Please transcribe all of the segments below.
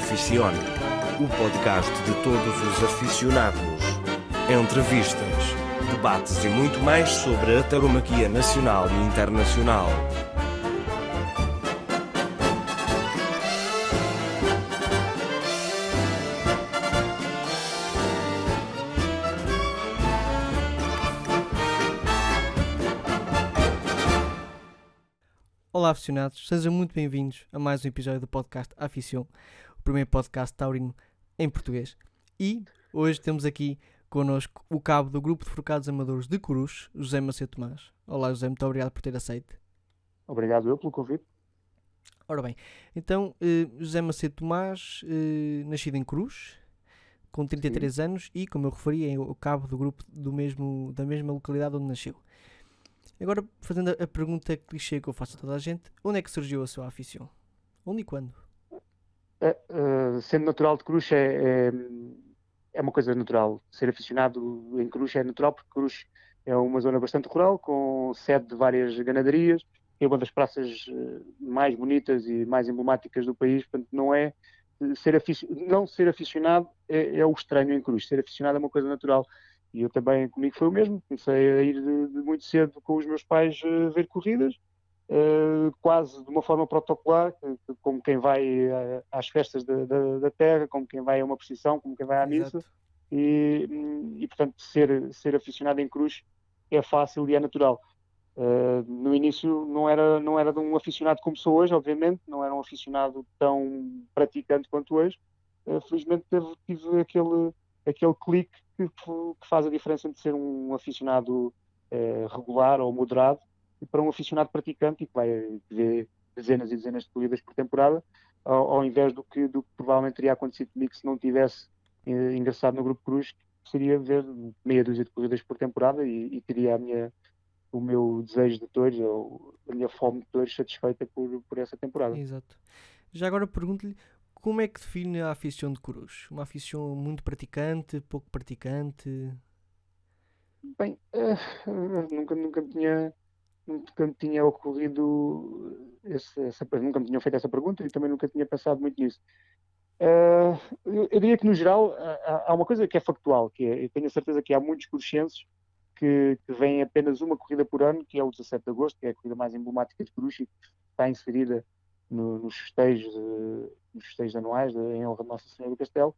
Aficione, o podcast de todos os aficionados. Entrevistas, debates e muito mais sobre a taromaquia nacional e internacional. Olá, aficionados, sejam muito bem-vindos a mais um episódio do podcast Aficion, o primeiro podcast taurino em português. E hoje temos aqui connosco o cabo do grupo de Forcados Amadores de Cruz, José Macedo Tomás. Olá, José, muito obrigado por ter aceito. Obrigado eu pelo convite. Ora bem, então, eh, José Macedo Tomás, eh, nascido em Cruz, com 33 anos e, como eu referi, é o cabo do grupo do mesmo, da mesma localidade onde nasceu. Agora, fazendo a- pergunta clichê que eu faço a toda a gente, onde é que surgiu a sua aficião? Onde e quando? Sendo natural de Cruz é, é, é uma coisa natural. Ser aficionado em Cruz é natural porque Cruz é uma zona bastante rural, com sede de várias ganaderias, é uma das praças eh, mais bonitas e mais emblemáticas do país, portanto não é eh, ser afici- não ser aficionado é, é o estranho em Cruz, ser aficionado é uma coisa natural. E eu também, comigo foi o mesmo, comecei a ir de, de muito cedo com os meus pais eh, ver corridas, eh, quase de uma forma protocolar, como quem vai eh, às festas da, da- da terra, como quem vai a uma procissão, como quem vai à missa, e, e, portanto ser, ser aficionado em cruz é fácil e é natural. Uh, no início não era, não era de um aficionado como sou hoje, obviamente, não era um aficionado tão praticante quanto hoje. Uh, felizmente teve, tive aquele, aquele clique que, que faz a diferença entre ser um aficionado regular ou moderado e para um aficionado praticante e que vai ver dezenas e dezenas de corridas por temporada, ao, ao invés do que, do que provavelmente teria acontecido comigo se não tivesse eh, ingressado no Grupo Cruz, seria ver meia dúzia de corridas por temporada e, e teria a minha, o meu desejo de todos, ou a minha fome de todos satisfeita por, por essa temporada. Exato. Já agora pergunto-lhe como é que define a aficião de Cruz? Uma aficião muito praticante, pouco praticante? Bem, eh, nunca, nunca tinha, nunca me tinha ocorrido essa, nunca me tinham feito essa pergunta e também nunca tinha pensado muito nisso. Eh, eu, eu diria que no geral há, há uma coisa que é factual, que é, eu tenho a certeza que há muitos cruxenses que, que vêm apenas uma corrida por ano, que é o 17 de agosto, que é a corrida mais emblemática de Cruz e que está inserida no- nos festejos, eh, nos festejos anuais de, em honra de Nossa Senhora do Castelo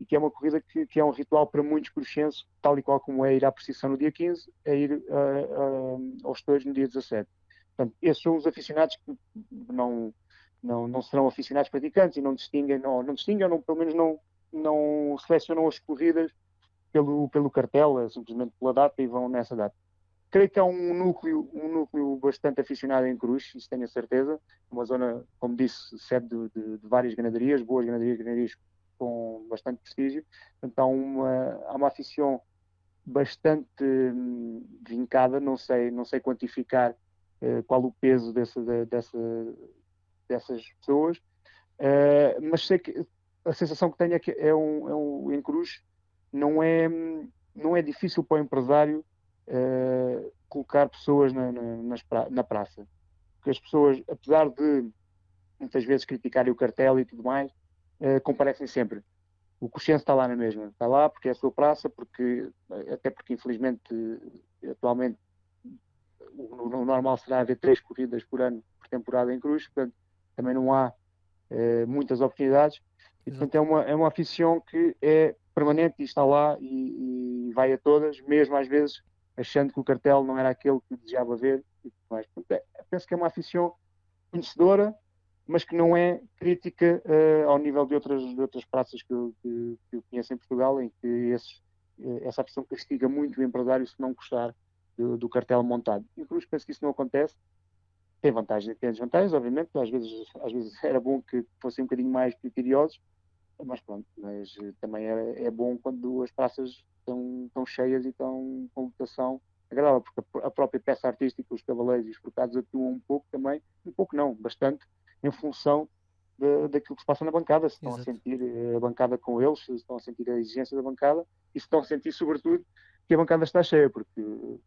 e que é uma corrida que, que é um ritual para muitos cruxenses, tal e qual como é ir à procissão no dia 15, é ir ah, ah, aos touros no dia 17. Portanto, esses são os aficionados que não, não, não serão aficionados praticantes e não distinguem, não, não distinguem, não, pelo menos não, não selecionam as corridas pelo, pelo cartel, é simplesmente pela data e vão nessa data. Creio que há um núcleo, um núcleo bastante aficionado em Cruz, isso tenho a certeza. Uma zona, como disse, sede de, de, de várias ganaderias, boas ganaderias, ganaderias com bastante prestígio. Portanto, há uma, há uma aficião bastante hum, vincada, não sei, não sei quantificar eh, qual o peso dessa, de- dessa, dessas pessoas, eh, mas sei que a sensação que tenho é que é um, é um em Cruz não é, não é difícil para o empresário eh, colocar pessoas na, na, na praça. Porque as pessoas, apesar de muitas vezes criticarem o cartel e tudo mais, eh, comparecem sempre. O Coxense está lá na mesma, está lá porque é a sua praça, porque, até porque infelizmente eh, atualmente o, o normal será haver três corridas por ano por temporada em Cruz, portanto também não há eh, muitas oportunidades e portanto é uma, é uma aficião que é permanente e está lá e, e vai a todas, mesmo às vezes achando que o cartel não era aquele que desejava ver e tudo mais. Portanto, é- penso que é uma aficião conhecedora, mas que não é crítica eh, ao nível de outras, de outras praças que eu, que, que eu conheço em Portugal, em que eh, essa aficião castiga muito o empresário se não gostar do, do cartel montado. E o Cruz penso que isso não acontece. Tem vantagens tem desvantagens, obviamente. Às vezes, às vezes era bom que fossem um bocadinho mais criteriosos, mas pronto. Mas eh, também é, é bom quando as praças estão, estão cheias e estão com votação agradável, porque a própria peça artística, os cavaleiros e os portados atuam um pouco também, um pouco não, bastante, em função da- daquilo que se passa na bancada, se estão Exato. a sentir eh, a bancada com eles, se estão a sentir a exigência da bancada e se estão a sentir, sobretudo, que a bancada está cheia, porque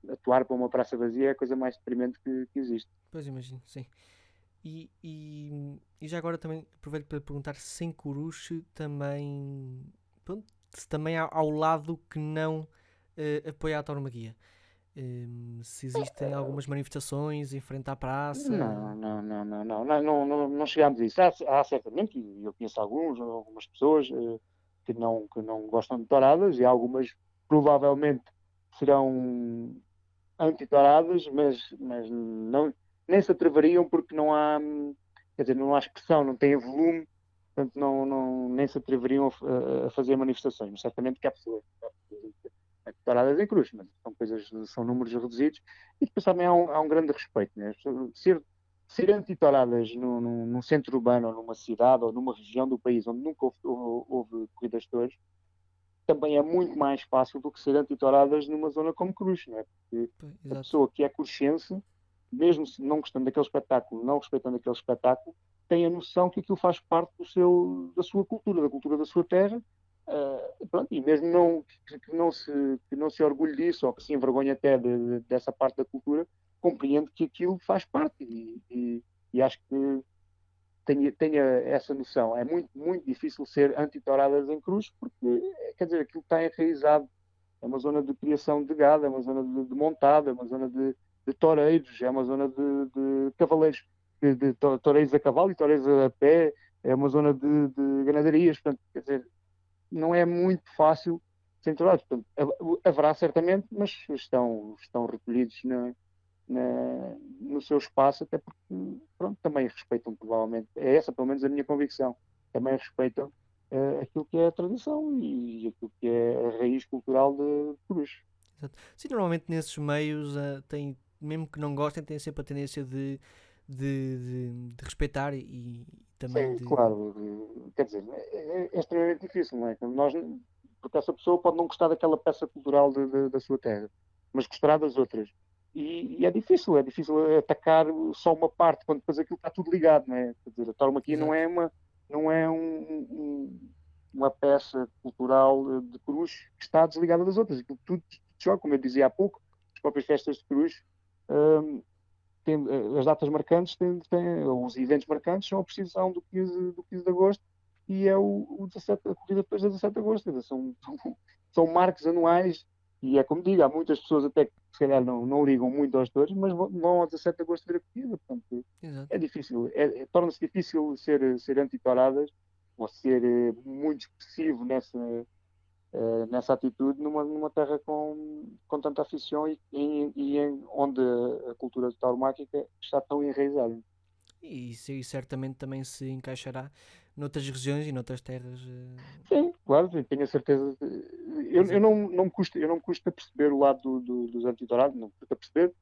atuar para uma praça vazia é a coisa mais deprimente que, que existe. Pois imagino, sim. E, e, e, já agora também aproveito para perguntar se em Coruche também, pronto, se também há ao lado que não uh, apoia a tauromaquia. Um, se existem algumas manifestações em frente à praça? Não, não, não, não, não, não, não, não chegámos a isso. Há, há certamente, e eu conheço alguns, algumas pessoas eh, que, não, que não gostam de touradas e algumas provavelmente serão antitoradas, mas, mas não, nem se atreveriam porque não há, hum, quer dizer, não há expressão, não tem volume, portanto não, não, nem se atreveriam a, a fazer manifestações. Certamente que há pessoas, há pessoas antitoradas em cruz, mas são coisas, são números reduzidos. E depois também há um, há um grande respeito, né? Ser, ser antitoradas no, num centro urbano, ou numa cidade, ou numa região do país onde nunca houve, houve, corridas de touros, também é muito mais fácil do que ser antitoradas numa zona como Cruz, não é? Porque Exato. a pessoa que é cruxense, mesmo não gostando daquele espetáculo, não respeitando aquele espetáculo, tem a noção que aquilo faz parte do seu, da sua cultura, da cultura da sua terra, uh, pronto, e mesmo não, que, não se, que não se orgulhe disso, ou que se envergonhe até de, de, dessa parte da cultura, compreende que aquilo faz parte, e, e, e acho que tenha, tenha essa noção. É muito, muito difícil ser anti-touradas em cruz, porque, quer dizer, aquilo está enraizado. É uma zona de criação de gado, é uma zona de, de montada, é uma zona de, de toureiros, é uma zona de, de cavaleiros, de, de toureiros a cavalo e toureiros a pé, é uma zona de, de ganaderias. Portanto, quer dizer, não é muito fácil tourados. Portanto, haverá certamente, mas estão, estão recolhidos na, na, no seu espaço, até porque pronto, também respeitam provavelmente, é essa pelo menos a minha convicção, também respeitam uh, aquilo que é a tradição e, aquilo que é a raiz cultural de Cruz. Exato. Sim, normalmente nesses meios uh, tem, mesmo que não gostem, têm sempre a tendência de, de, de, de respeitar e, também Sim, de... claro, quer dizer, é, é, é, extremamente difícil, não é? Nós, porque essa pessoa pode não gostar daquela peça cultural de, da sua terra, mas gostará das outras. E, e, é difícil, é difícil atacar só uma parte, quando depois aquilo está tudo ligado, não é? Quer dizer, a tauromaquia não é uma, não é um, um, uma peça cultural de cruz que está desligada das outras. Aquilo tudo joga, como eu dizia há pouco, as próprias festas de cruz, um, tem, as datas marcantes, têm, têm, os eventos marcantes são a precisão do 15, do 15 de agosto e é o, o 17, a corrida depois da 17 de agosto. São, são, marcos anuais e é como digo, há muitas pessoas até que se calhar não, não ligam muito aos touros, mas vão ao 17 de agosto ver a corrida. Portanto, Exato. é difícil, é, é, torna-se difícil ser, ser anti-touradas ou ser é, muito expressivo nessa, é, nessa atitude numa, numa terra com, com tanta afição e, e, e em, onde a cultura tauromáquica está tão enraizada. E isso certamente também se encaixará noutras regiões e noutras terras. Eh, Sim, claro, tenho a certeza. Eu, eu, não, não, me custa, eu não me custa perceber o lado do, do, dos antitorados, não me custa perceber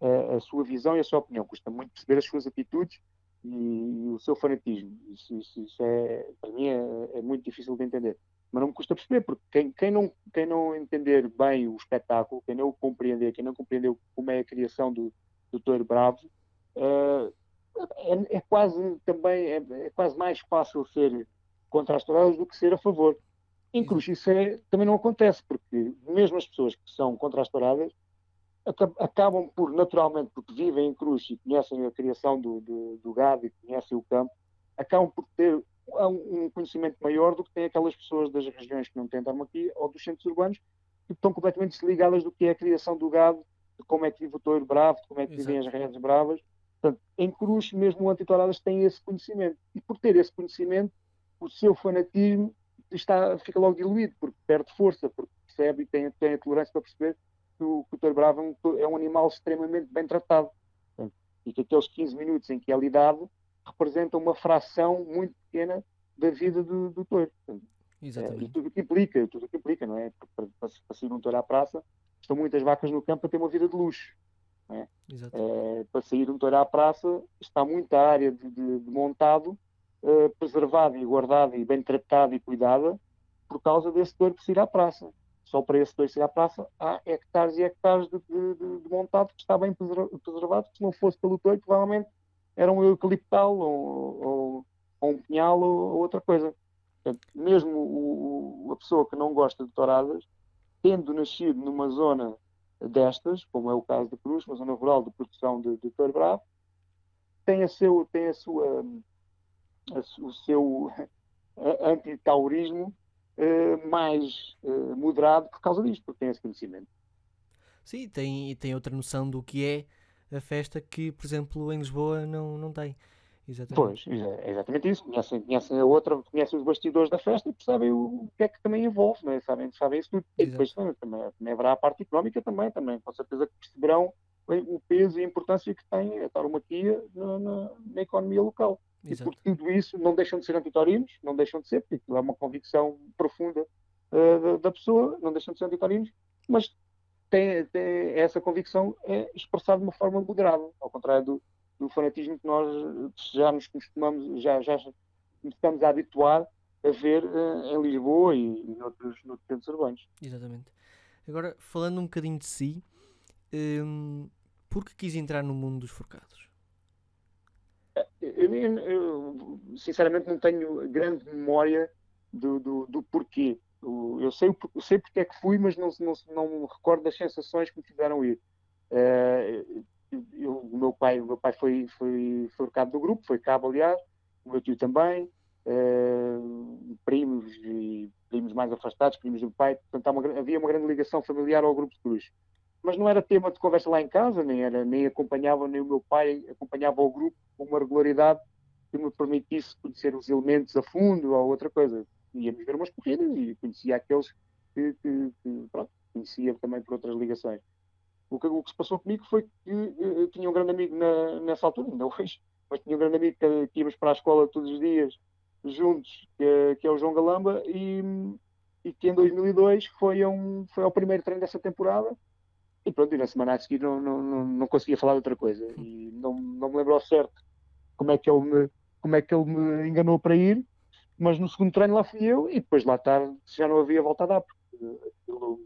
a, eh, a, sua visão e a sua opinião, custa muito perceber as suas atitudes e, e o seu fanatismo. Isso, isso, isso, é, para mim, é, é, muito difícil de entender. Mas não me custa perceber, porque quem, quem, não, quem não entender bem o espetáculo, quem não o compreender, quem não compreendeu como é a criação do, do Touro Bravo, uh, é, é, quase também é, é, quase mais fácil ser contra as touradas do que ser a favor. Em Cruz isso é, também não acontece, porque mesmo as pessoas que são contra as touradas acabam por, naturalmente, porque vivem em Cruz e conhecem a criação do, do, do gado e conhecem o campo, acabam por ter um conhecimento maior do que têm aquelas pessoas das regiões que não têm aqui ou dos centros urbanos que estão completamente desligadas do que é a criação do gado, de como é que vive o touro bravo, de como é que vivem as redes bravas Portanto, em Cruz, mesmo o antitoradas tem esse conhecimento. E por ter esse conhecimento, o seu fanatismo está, fica logo diluído, porque perde força, porque percebe e tem, tem a tolerância para perceber que o, que o touro bravo é um, é um, animal extremamente bem tratado. Portanto, e que aqueles 15 minutos em que é lidado representam uma fração muito pequena da vida do, do touro. Exatamente. É, tudo o que implica, tudo o que implica, não é? Para, para, para sair um touro à praça, estão muitas vacas no campo a ter uma vida de luxo. É? É, para sair um touro à praça, está muita área de, de, de montado uh, preservada e guardada e bem tratada e cuidada por causa desse touro que sair à praça. Só para esse touro sair à praça há hectares e hectares de, de montado que está bem preservado, que se não fosse pelo touro, provavelmente era um eucaliptal ou, ou, ou um pinhal ou, ou outra coisa. Portanto, mesmo o, a pessoa que não gosta de touradas, tendo nascido numa zona destas, como é o caso de Cruz, uma zona rural de produção de, de touro bravo, tem, a seu, tem a sua, a, o seu antitaurismo uh, mais uh, moderado por causa disto, porque tem esse conhecimento. Sim, tem, tem outra noção do que é a festa que, por exemplo, em Lisboa não, não tem. Exatamente. Pois, é exatamente isso. Conhecem, conhecem a outra, conhecem os bastidores da festa e percebem o, que é que também envolve, não é? sabem, sabem isso tudo. E depois também, também haverá a parte económica também, também, com certeza que perceberão o peso e a importância que tem a tauromaquia na, na, na economia local. Exato. E por tudo isso não deixam de ser antitorinos, não deixam de ser, porque é uma convicção profunda uh, da, da, pessoa, não deixam de ser antitorinos, mas tem, tem, essa convicção é expressada de uma forma moderada, ao contrário do, do fanatismo que nós já nos costumamos, já, já estamos a habituar a ver uh, em Lisboa e, e noutros, noutros centros urbanos. Exatamente. Agora, falando um bocadinho de si, um, por que quis entrar no mundo dos forcados? Eu, eu, sinceramente não tenho grande memória do, do, do porquê. Eu sei, eu sei porque é que fui, mas não, não, não me recordo das sensações que me fizeram ir. Uh, eu, o meu pai, o meu pai foi, foi, foi cabo do grupo, foi cabo, aliás, o meu tio também, uh, primos e primos mais afastados, primos do pai, portanto uma, havia uma grande ligação familiar ao grupo de cruz. Mas não era tema de conversa lá em casa, nem, era, nem acompanhava, nem o meu pai acompanhava o grupo com uma regularidade que me permitisse conhecer os elementos a fundo ou outra coisa. Íamos ver umas corridas e conhecia aqueles que, que, que pronto, conhecia também por outras ligações. O que, o que se passou comigo foi que eu tinha um grande amigo na, nessa altura, ainda hoje, mas tinha um grande amigo que, que íamos para a escola todos os dias juntos, que é, que é o João Galamba, e, e, que em 2002 foi, um, foi ao primeiro treino dessa temporada. E pronto, e na semana a seguir não, não, não, não conseguia falar de outra coisa. E não, não me lembro ao certo como é, que ele me, como é que ele me enganou para ir, mas no segundo treino lá fui eu e depois lá tarde já não havia volta a dar, porque aquilo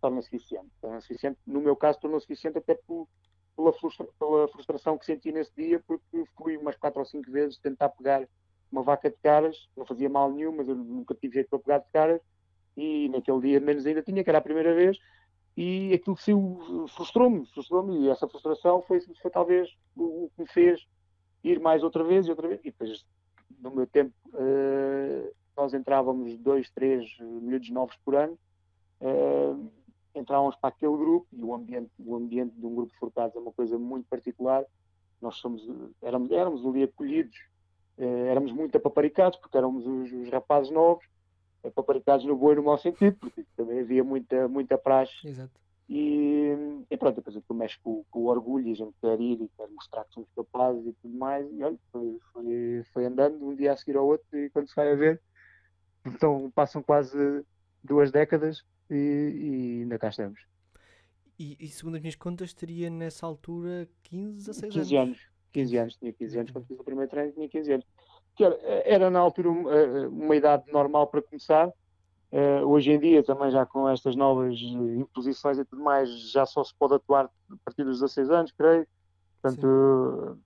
torna-se viciante. Torna-se viciante. No meu caso, tornou-se viciante até por, pela, frustra, pela, frustração que senti nesse dia, porque fui umas quatro ou cinco vezes tentar pegar uma vaca de caras, não fazia mal nenhum, mas eu nunca tive jeito para pegar de caras, e naquele dia menos ainda tinha, que era a primeira vez, e aquilo frustrou-me, frustrou-me, e essa frustração foi, foi talvez o que me fez ir mais outra vez e outra vez, e depois, no meu tempo, uh, nós entrávamos dois, três miúdos novos por ano, uh, entrávamos para aquele grupo e o ambiente, o ambiente de um grupo de furtados é uma coisa muito particular. Nós somos, éramos, éramos ali acolhidos, eh, éramos muito apaparicados, porque éramos os, os rapazes novos, apaparicados no bom e no mau sentido, porque também havia muita, muita praxe. Exato. E, e pronto, depois tu mexes com, com, o orgulho e a gente quer ir e quer mostrar que somos capazes e tudo mais. E olha, foi, foi, foi andando um dia a seguir ao outro e quando se vai a ver, então passam quase duas décadas e, e ainda cá estamos. E, e, segundo as minhas contas, teria nessa altura 15 a 6 15 anos. anos. 15 anos, tinha 15 anos quando fiz o primeiro treino, tinha 15 anos. Que era, era na altura uma, uma, idade normal para começar. Uh, hoje em dia, também já com estas novas imposições e tudo mais, já só se pode atuar a partir dos 16 anos, creio. Portanto,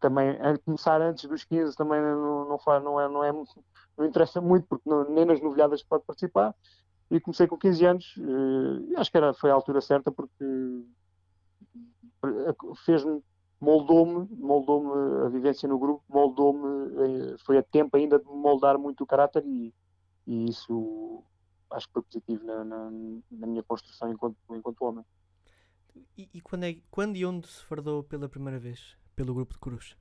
também começar antes dos 15 também não, não, faz, não, é, não, é, não interessa muito, porque não, nem nas novidades pode participar e comecei com 15 anos e acho que era, foi a altura certa porque fez-me, moldou-me, moldou-me a vivência no grupo, moldou-me, eh, foi a tempo ainda de moldar muito o caráter e, e isso acho que foi positivo na, na, na minha construção enquanto, enquanto homem. E, e, quando, é, quando e onde se fardou pela primeira vez pelo grupo de Cruz?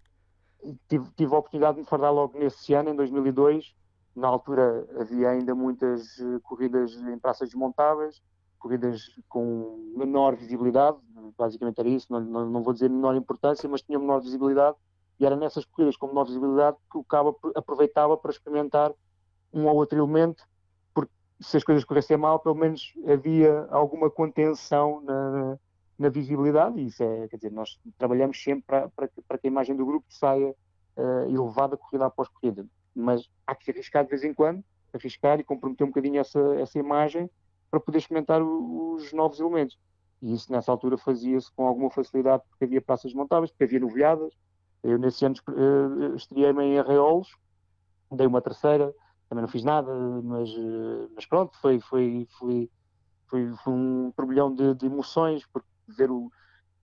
Tive, tive a oportunidade de me fardar logo nesse ano, em 2002, na altura havia ainda muitas eh, corridas em praças desmontáveis, corridas com menor visibilidade, basicamente era isso, não, não, não, vou dizer menor importância, mas tinha menor visibilidade, e era nessas corridas com menor visibilidade que o cabo aproveitava para experimentar um ou outro elemento, porque se as coisas corressem mal, pelo menos havia alguma contenção na, na visibilidade, e isso é, quer dizer, nós trabalhamos sempre para, para, para que a imagem do grupo saia uh, elevada corrida após corrida mas há que se arriscar de vez em quando, arriscar e comprometer um bocadinho essa, essa imagem para poder experimentar o, os novos elementos. E isso nessa altura fazia-se com alguma facilidade, porque havia praças montáveis, porque havia novilhadas. Eu nesse ano uh, estreiei-me em Arreolos, dei uma terceira, também não fiz nada, mas, uh, mas pronto, foi, foi, foi, foi, um turbilhão de, de, emoções, porque ver o,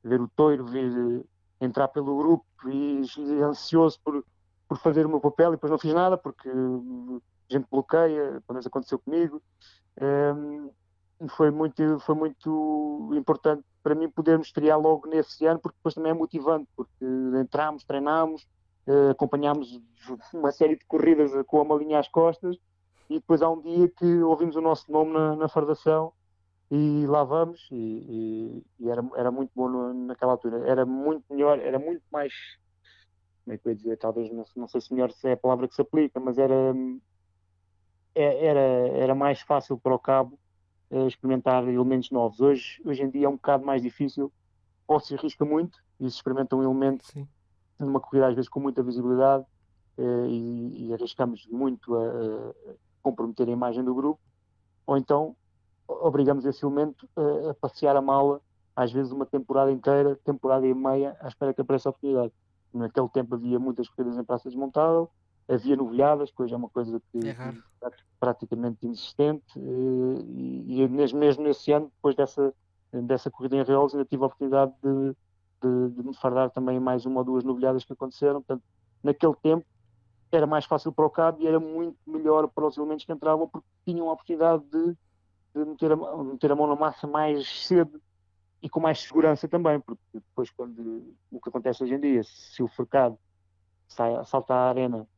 ver o toiro, ver, entrar pelo grupo e, e ansioso por, por fazer o meu papel e depois não fiz nada porque a gente bloqueia, pelo menos aconteceu comigo. Um, foi muito, foi muito importante para mim podermos estrear logo nesse ano, porque depois também é motivante, porque entramos, treinámos, uh, acompanhámos uma série de corridas com a malinha às costas e depois há um dia que ouvimos o nosso nome na, na fardação e lá vamos e, e, e era, era muito bom naquela altura. Era muito melhor, era muito mais como é que eu ia dizer, talvez não, não sei se melhor se é a palavra que se aplica, mas era, é, era, era mais fácil para o cabo uh, experimentar elementos novos. Hoje, hoje em dia é um bocado mais difícil, ou se arrisca muito e se experimenta um elemento Sim. Numa corrida às vezes com muita visibilidade uh, e, e, arriscamos muito a, a, comprometer a imagem do grupo, ou então obrigamos esse elemento a, a passear a mala às vezes uma temporada inteira, temporada e meia, à espera que apareça a oportunidade. Naquele tempo havia muitas corridas em praça desmontável, havia novilhadas, que hoje é uma coisa que é raro. praticamente inexistente, eh, e, e mesmo, mesmo nesse ano, depois dessa, dessa corrida em Reolos, ainda tive a oportunidade de, de, de, me fardar também mais uma ou duas novilhadas que aconteceram. Portanto, naquele tempo era mais fácil para o cabo e era muito melhor para os elementos que entravam porque tinham a oportunidade de, de meter, a, meter a mão na massa mais cedo e com mais segurança também, porque depois quando o que acontece hoje em dia, se o forcado sai, salta à arena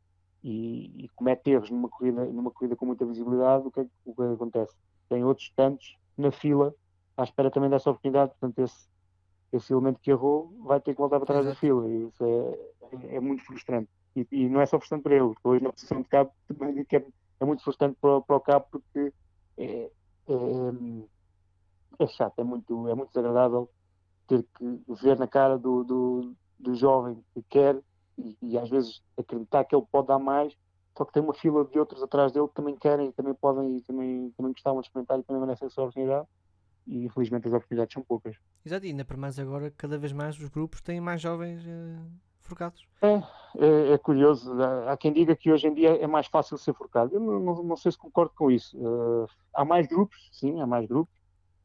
e, e, comete erros numa corrida, numa corrida com muita visibilidade, o que, é o que acontece? Tem outros tantos na fila à espera também dessa oportunidade, portanto esse, esse elemento que errou vai ter que voltar para trás da fila. E isso é, é, é muito frustrante. E, e, não é só frustrante para ele, depois na posição de cabo também digo que é, é muito frustrante para, para o cabo porque é, é é chato, é muito, é muito desagradável ter que ver na cara do, do, do jovem que quer e, e, às vezes acreditar que ele pode dar mais, só que tem uma fila de outros atrás dele que também querem e também podem e também, também gostavam de experimentar e também merecem essa oportunidade e infelizmente as oportunidades são poucas. Exato, e ainda para mais agora, cada vez mais os grupos têm mais jovens uh, forcados. É, é, é, curioso. Há quem diga que hoje em dia é mais fácil ser forcado. Eu não, não, não sei se concordo com isso. Uh, há mais grupos, sim, há mais grupos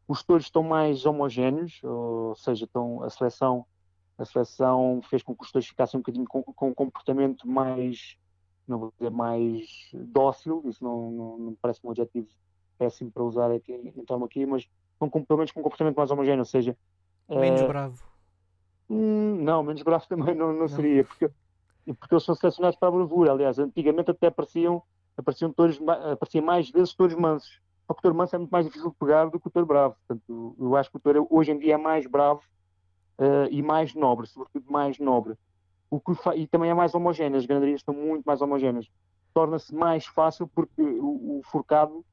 os touros estão mais homogéneos, ou seja, estão, a, seleção, a seleção fez com que os touros ficassem um bocadinho com, com um comportamento mais, não vou dizer mais dócil, isso não, não, não parece um adjetivo péssimo para usar aqui, então aqui, mas com, com, pelo menos com um comportamento mais homogéneo, ou seja... Menos uh, bravo. Hum, não, menos bravo também não, não, não, seria, porque, porque eles são selecionados para a bravura, aliás, antigamente até apareciam, apareciam, touros, apareciam mais vezes touros mansos, o touro manso é muito mais difícil de pegar do que o touro bravo. Portanto, eu acho que o touro hoje em dia é mais bravo uh, e mais nobre, sobretudo mais nobre. O que e também é mais homogéneo, as ganaderias estão muito mais homogéneas. Torna-se mais fácil porque o, o forcado,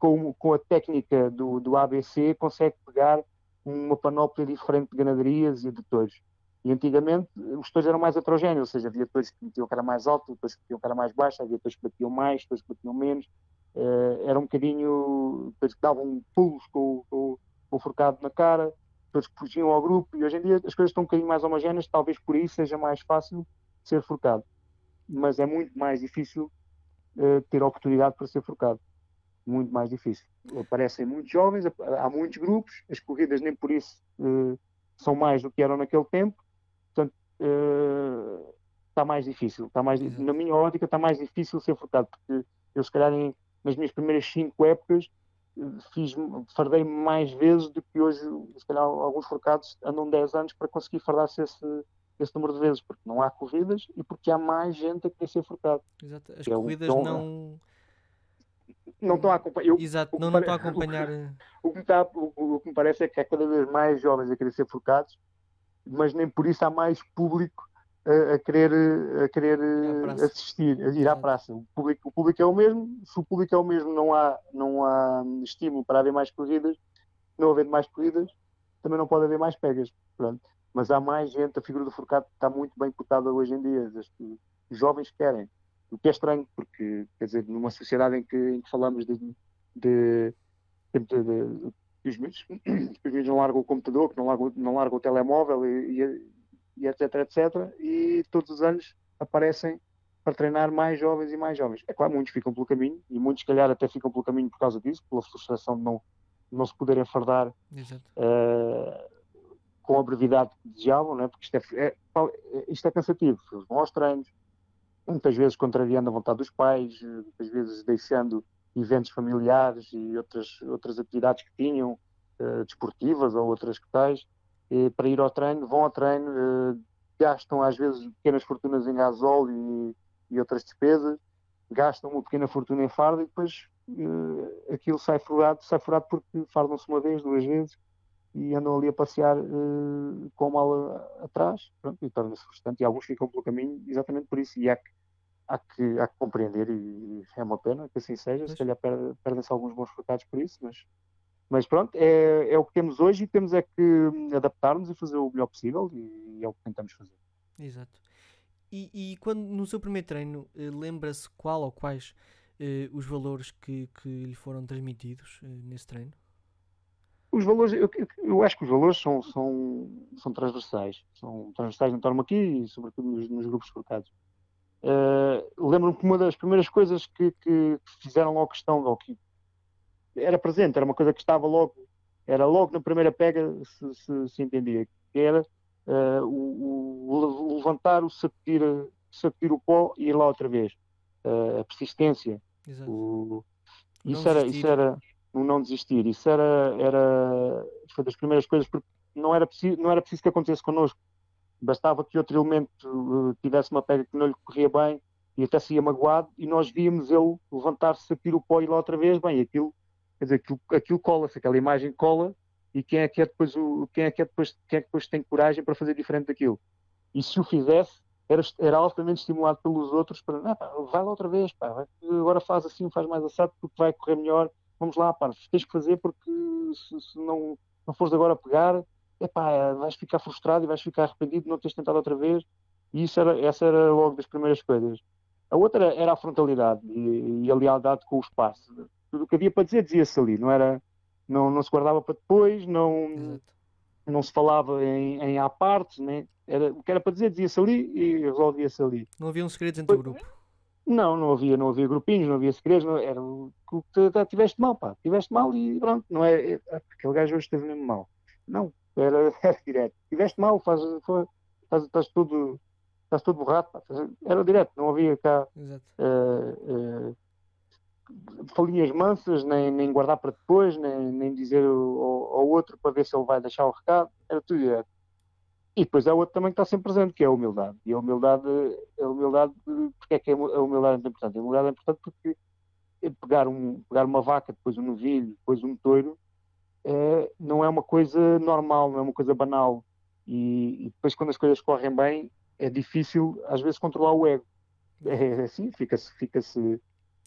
com, com, a técnica do, do ABC, consegue pegar uma panóplia diferente de ganaderias e de touros. E antigamente os touros eram mais heterogéneos, ou seja, havia touros que metiam cara mais alto, touros que metiam cara mais baixo, havia touros que batiam mais, touros que batiam menos Uh, era um bocadinho, depois davam pulos com, com, com, o forcado na cara, depois que fugiam ao grupo, e hoje em dia as coisas estão um bocadinho mais homogéneas, talvez por isso seja mais fácil ser forcado. Mas é muito mais difícil uh, ter oportunidade para ser forcado. Muito mais difícil. Aparecem muitos jovens, há muitos grupos, as corridas nem por isso uh, são mais do que eram naquele tempo, portanto está mais difícil. Está mais, na minha ótica está mais difícil ser forcado, porque eu se calhar em nas minhas primeiras cinco épocas fiz, fardei mais vezes do que hoje, se calhar alguns forcados andam 10 anos para conseguir fardar-se esse, esse número de vezes, porque não há corridas e porque há mais gente a querer ser forcado. Exato, as é corridas um, não... Não estão a acompanhar. Exato, não, não estão a acompanhar. O que, o, que me está, o, o, que me parece é que há cada vez mais jovens a querer ser forcados, mas nem por isso há mais público a, a querer, a querer assistir, a ir à praça. O público, o público é o mesmo, se o público é o mesmo, não há, não há estímulo para haver mais corridas, não havendo mais corridas, também não pode haver mais pegas. Pronto. Mas há mais gente, a figura do forcado está muito bem cotada hoje em dia. Os jovens querem. O que é estranho, porque, quer dizer, numa sociedade em que, em que falamos de, de, de, de os miúdos, os miúdos não largam o computador, que não largam, não largam o telemóvel e, e e etc, etc. E todos os anos aparecem para treinar mais jovens e mais jovens. É claro, muitos ficam pelo caminho e muitos, se calhar, até ficam pelo caminho por causa disso, pela frustração de não, não se poderem fardar uh, com a brevidade que desejavam, né? porque isto é, é, isto é cansativo. Vão aos treinos, muitas vezes contrariando a vontade dos pais, muitas vezes deixando eventos familiares e outras, outras atividades que tinham, uh, desportivas ou outras que tais, para ir ao treino, vão ao treino, uh, gastam às vezes pequenas fortunas em gasóleo e, e outras despesas, gastam uma pequena fortuna em farda e depois aquilo sai furado, sai furado porque fardam-se uma vez, duas vezes e andam ali a passear uh, com a mala atrás pronto, e torna-se frustrante e alguns ficam pelo caminho exatamente por isso. E há que, há que, há que compreender e, é uma pena que assim seja, se calhar perdem-se alguns bons frustrados por isso, mas, mas pronto, é, é o que temos hoje e temos é que adaptar-nos e fazer o melhor possível e é o que tentamos fazer. Exato. E, e quando no seu primeiro treino eh, lembra-se qual ou quais eh, os valores que, que lhe foram transmitidos eh, nesse treino? Os valores, eu, eu, acho que os valores são, são, são transversais. São transversais no Tormo aqui e, sobretudo, nos, nos grupos focados. Uh, Lembro-me que uma das primeiras coisas que, que, fizeram logo questão, ou que era presente, era uma coisa que estava logo, era logo na primeira pega, se, se, se entendia, que era uh, o, o, levantar, o sacudir, sacudir o pó e ir lá outra vez. Uh, a persistência. O, isso, era, isso era o não desistir. Isso era, era foi das primeiras coisas, porque não era preciso, não era preciso que acontecesse connosco. Bastava que outro elemento uh, tivesse uma pega que não lhe corria bem e até se ia magoado e nós víamos ele levantar-se, sacudir o pó e lá outra vez. Bem, aquilo, quer dizer, aquilo, aquilo cola-se, aquela imagem cola e quem é que é depois o quem é que é depois quem é que depois tem coragem para fazer diferente daquilo e se o fizesse era, era altamente estimulado pelos outros para não, pá, vai lá outra vez pá, agora faz assim faz mais assado porque vai correr melhor vamos lá pá, tens que fazer porque se, se não não fores agora pegar epá, vais ficar frustrado e vais ficar arrependido de não teres tentado outra vez e isso era, essa era logo das primeiras coisas a outra era a frontalidade e, e a lealdade com o espaço tudo o que havia para dizer dizia-se ali não era não, não se guardava para depois, não, não se falava em, em à parte, né? era, o que era para dizer dizia-se ali e resolvia-se ali. Não havia um segredos entre o grupo? Não, não havia, não havia grupinhos, não havia segredos, não, era o que tiveste mal, pá, tiveste mal e pronto, não é, é aquele gajo hoje esteve mesmo mal. Não, era, era direto. Tiveste mal, faz, faz, estás tudo estás todo borrado, era direto, não havia cá uh, uh, falinhas mansas, nem, nem guardar para depois, nem, nem dizer ao, ao, outro para ver se ele vai deixar o recado, era tudo direto. E depois há outro também que está sempre presente, que é a humildade. E a humildade, a humildade porque é que a humildade é importante? A humildade é importante porque pegar, um, pegar uma vaca, depois um novilho, depois um touro, é, não é uma coisa normal, não é uma coisa banal. E, e depois, quando as coisas correm bem, é difícil, às vezes, controlar o ego. É assim, fica-se fica, -se,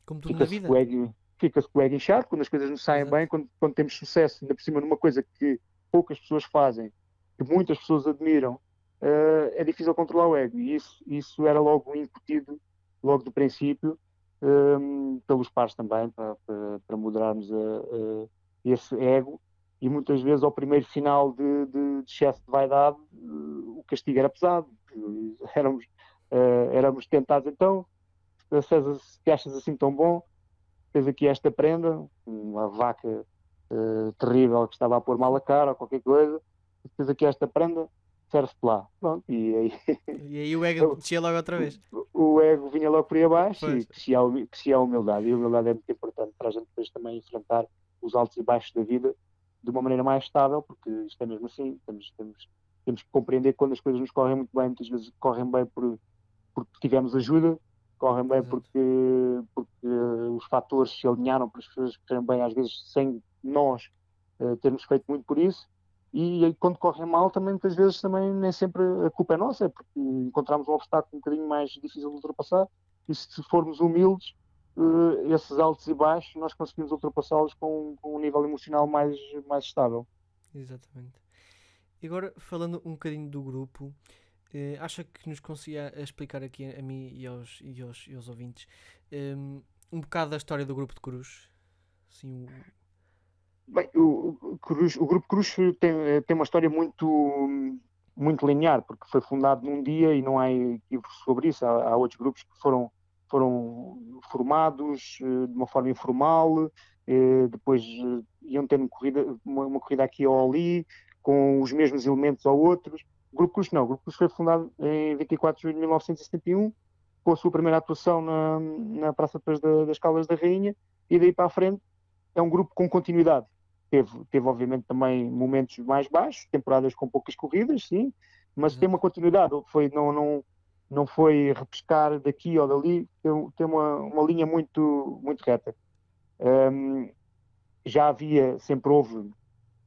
como tudo fica na vida. Fica-se com o ego inchado quando as coisas não saem Exato. bem, quando, quando temos sucesso, ainda por cima numa coisa que poucas pessoas fazem, que muitas pessoas admiram, uh, é difícil controlar o ego. E isso, isso era logo incutido, logo do princípio, um, ehm, pelos pares também, para, para, para moderarmos a, a esse ego. E muitas vezes, ao primeiro sinal de, de, de excesso de vaidade, uh, o castigo era pesado. Éramos, uh, éramos tentados, então, César, se achas assim tão bom, tens aqui esta prenda, uma vaca uh, terrível que estava a pôr mal a cara ou qualquer coisa, tens aqui esta prenda, serve-te lá. Pronto, e aí... E aí o ego descia logo outra vez. O, o ego vinha logo por aí abaixo pois. e crescia a humildade. E a humildade é muito importante para a gente depois também enfrentar os altos e baixos da vida de uma maneira mais estável, porque isto é mesmo assim, temos, temos, temos que compreender que quando as coisas nos correm muito bem, muitas vezes correm bem por, porque tivemos ajuda, correm bem porque, porque os fatores se alinharam para as coisas correrem bem, às vezes sem nós uh, termos feito muito por isso. E, e quando correm mal, também muitas vezes também nem sempre a culpa é nossa, é porque encontramos um obstáculo um bocadinho mais difícil de ultrapassar. E se formos humildes, uh, esses altos e baixos, nós conseguimos ultrapassá-los com, com, um nível emocional mais, mais estável. Exatamente. E agora, falando um bocadinho do grupo, Uh, acha que nos conseguia explicar aqui a, a mim e aos, e aos, e aos ouvintes um, ehm, um bocado da história do grupo de Cruz? Assim, o... Bem, o, o, Cruz, o grupo Cruz tem, eh, tem uma história muito, muito linear, porque foi fundado num dia e não há equívocos sobre isso. Há, há, outros grupos que foram, foram formados uh, de uma forma informal, uh, depois uh, iam uma corrida, uma, uma corrida aqui ou ali, com os mesmos elementos ou outros. O Grupo Cruz não, o Grupo Cruz foi fundado em 24 de julho de 1971, com a sua primeira atuação na, na Praça da, das Caldas da Rainha, e daí para a frente é um grupo com continuidade. Teve, teve obviamente também momentos mais baixos, temporadas com poucas corridas, sim, mas tem uma continuidade. Foi, não, não, não foi repescar daqui ou dali, tem, tem uma, uma linha muito, muito reta. Um, já havia, sempre houve,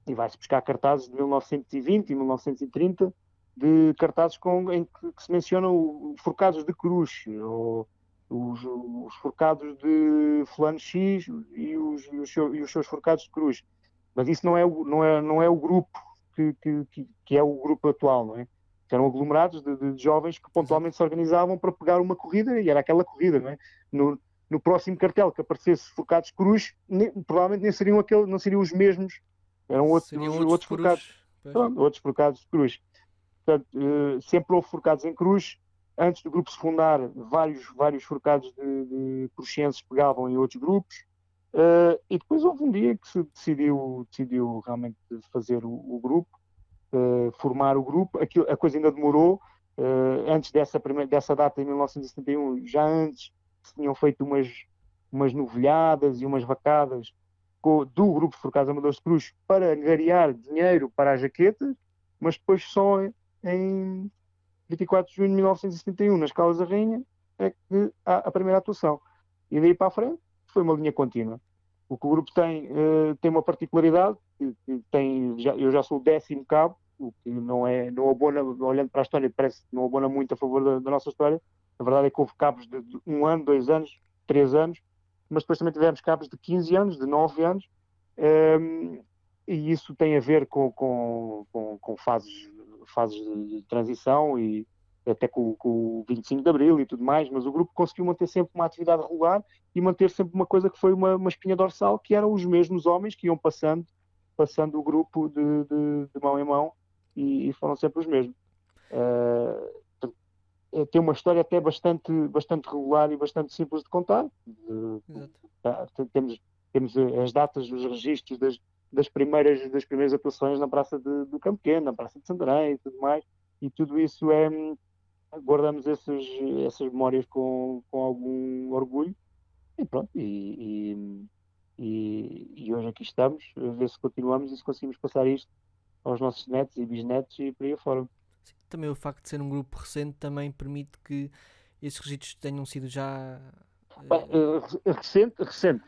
e vai-se buscar cartazes de 1920 e 1930, de cartazes com, em que, que se mencionam forcados de cruz, ou os, os forcados de fulano X e os, e, os, e os, seus forcados de cruz. Mas isso não é, o, não é, não é o grupo que, que, que é o grupo atual, não é? Eram aglomerados de, de, jovens que pontualmente se organizavam para pegar uma corrida e era aquela corrida, não é? No, no próximo cartel que aparecesse focados cruz, nem, provavelmente nem seriam, aquele, não seriam os mesmos, eram outros, outros, outros focados, pronto, outros focados de cruz. Portanto, uh, sempre houve forcados em cruz. Antes do grupo se fundar, vários, vários forcados de, de cruxenses pegavam em outros grupos. Uh, e depois houve um dia que se decidiu, decidiu realmente fazer o, o grupo uh, formar o grupo. Aquilo, a coisa ainda demorou. Uh, antes dessa, primeira, dessa data, em 1971, já antes se tinham feito umas, umas e umas vacadas com, do grupo Forcados Amadores de Cruz para angariar dinheiro para as jaquetas, mas depois só em 24 de junho de 1971, nas Calas da Rainha, é que há a primeira atuação. E daí para a frente foi uma linha contínua. O que o grupo tem, uh, tem uma particularidade, que, tem, já, eu já sou o décimo cabo, o que não é, não abona, olhando para a história, parece que não abona muito a favor da, da nossa história. A verdade é que houve cabos de, de, um ano, dois anos, três anos, mas depois também tivemos cabos de 15 anos, de 9 anos, um, ehm, e isso tem a ver com, com, com, com fases, fases de transição e, até com, com, o 25 de Abril e tudo mais, mas o grupo conseguiu manter sempre uma atividade regular e manter sempre uma coisa que foi uma, uma espinha dorsal, que eram os mesmos homens que iam passando, passando o grupo de, de, de mão em mão e, e, foram sempre os mesmos. Uh, tem uma história até bastante, bastante regular e bastante simples de contar. Uh, temos, temos as datas, os registros das, das, primeiras, das primeiras atuações na Praça de, do Campo Pequeno, na Praça de Santarém e tudo mais, e tudo isso é, guardamos essas, essas memórias com, com algum orgulho e pronto, e, e, e, hoje aqui estamos, a ver se continuamos e se conseguimos passar isto aos nossos netos e bisnetos e por aí afora. Sim, também o facto de ser um grupo recente também permite que esses registros tenham sido já Bem, uh, recente, recente.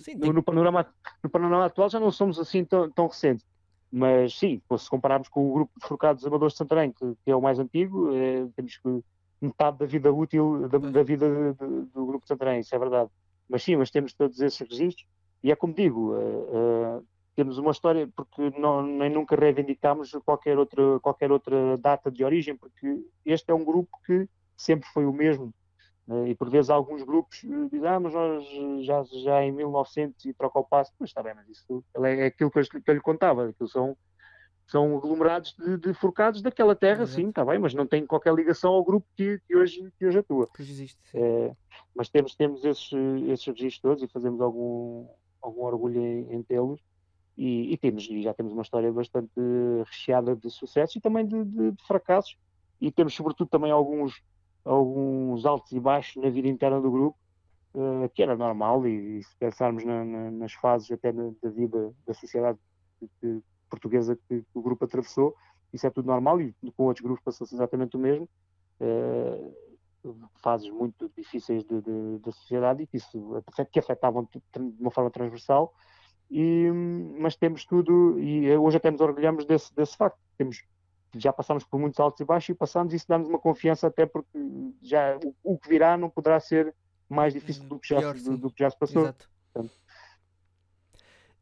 Sim, no, no, panorama, no panorama atual já não somos assim tão, tão recentes. Mas sim, se compararmos com o grupo de forcados amadores de Santarém, que, que, é o mais antigo, é, temos que metade da vida útil da, da vida de, de, do grupo de Santarém, isso é verdade. Mas sim, mas temos todos esses registros. E é como digo, uh, uh, temos uma história porque não, nem nunca reivindicámos qualquer outra, qualquer outra data de origem, porque este é um grupo que sempre foi o mesmo e por vezes alguns grupos eh, dizem, ah, mas nós já, já em 1900 e troca o passo, mas está bem, mas isso é, é aquilo que eu, que eu lhe contava, que são, são aglomerados de, de forcados daquela terra, Exato. sim, está bem, mas não tem qualquer ligação ao grupo que, que hoje, que hoje atua. Que existe, é, mas temos, temos esses, esses registros todos e fazemos algum, algum orgulho em, em tê-los. E, e, temos, e já temos uma história bastante recheada de sucessos e também de, de, de fracassos, e temos sobretudo também alguns alguns altos e baixos na vida interna do grupo, uh, que era normal, e, e se pensarmos na, na, nas fases até na, da vida da sociedade portuguesa que, que, o grupo atravessou, isso é tudo normal e com outros grupos passou-se exatamente o mesmo. Uh, fases muito difíceis da sociedade e que isso que afetavam de uma forma transversal e, mas temos tudo e hoje até nos orgulhamos desse, desse facto temos já passamos por muitos altos e baixos e passamos, isso dá-nos uma confiança até porque já o, o, que virá não poderá ser mais difícil do que já, Pior, do, do, que já se passou. Exato.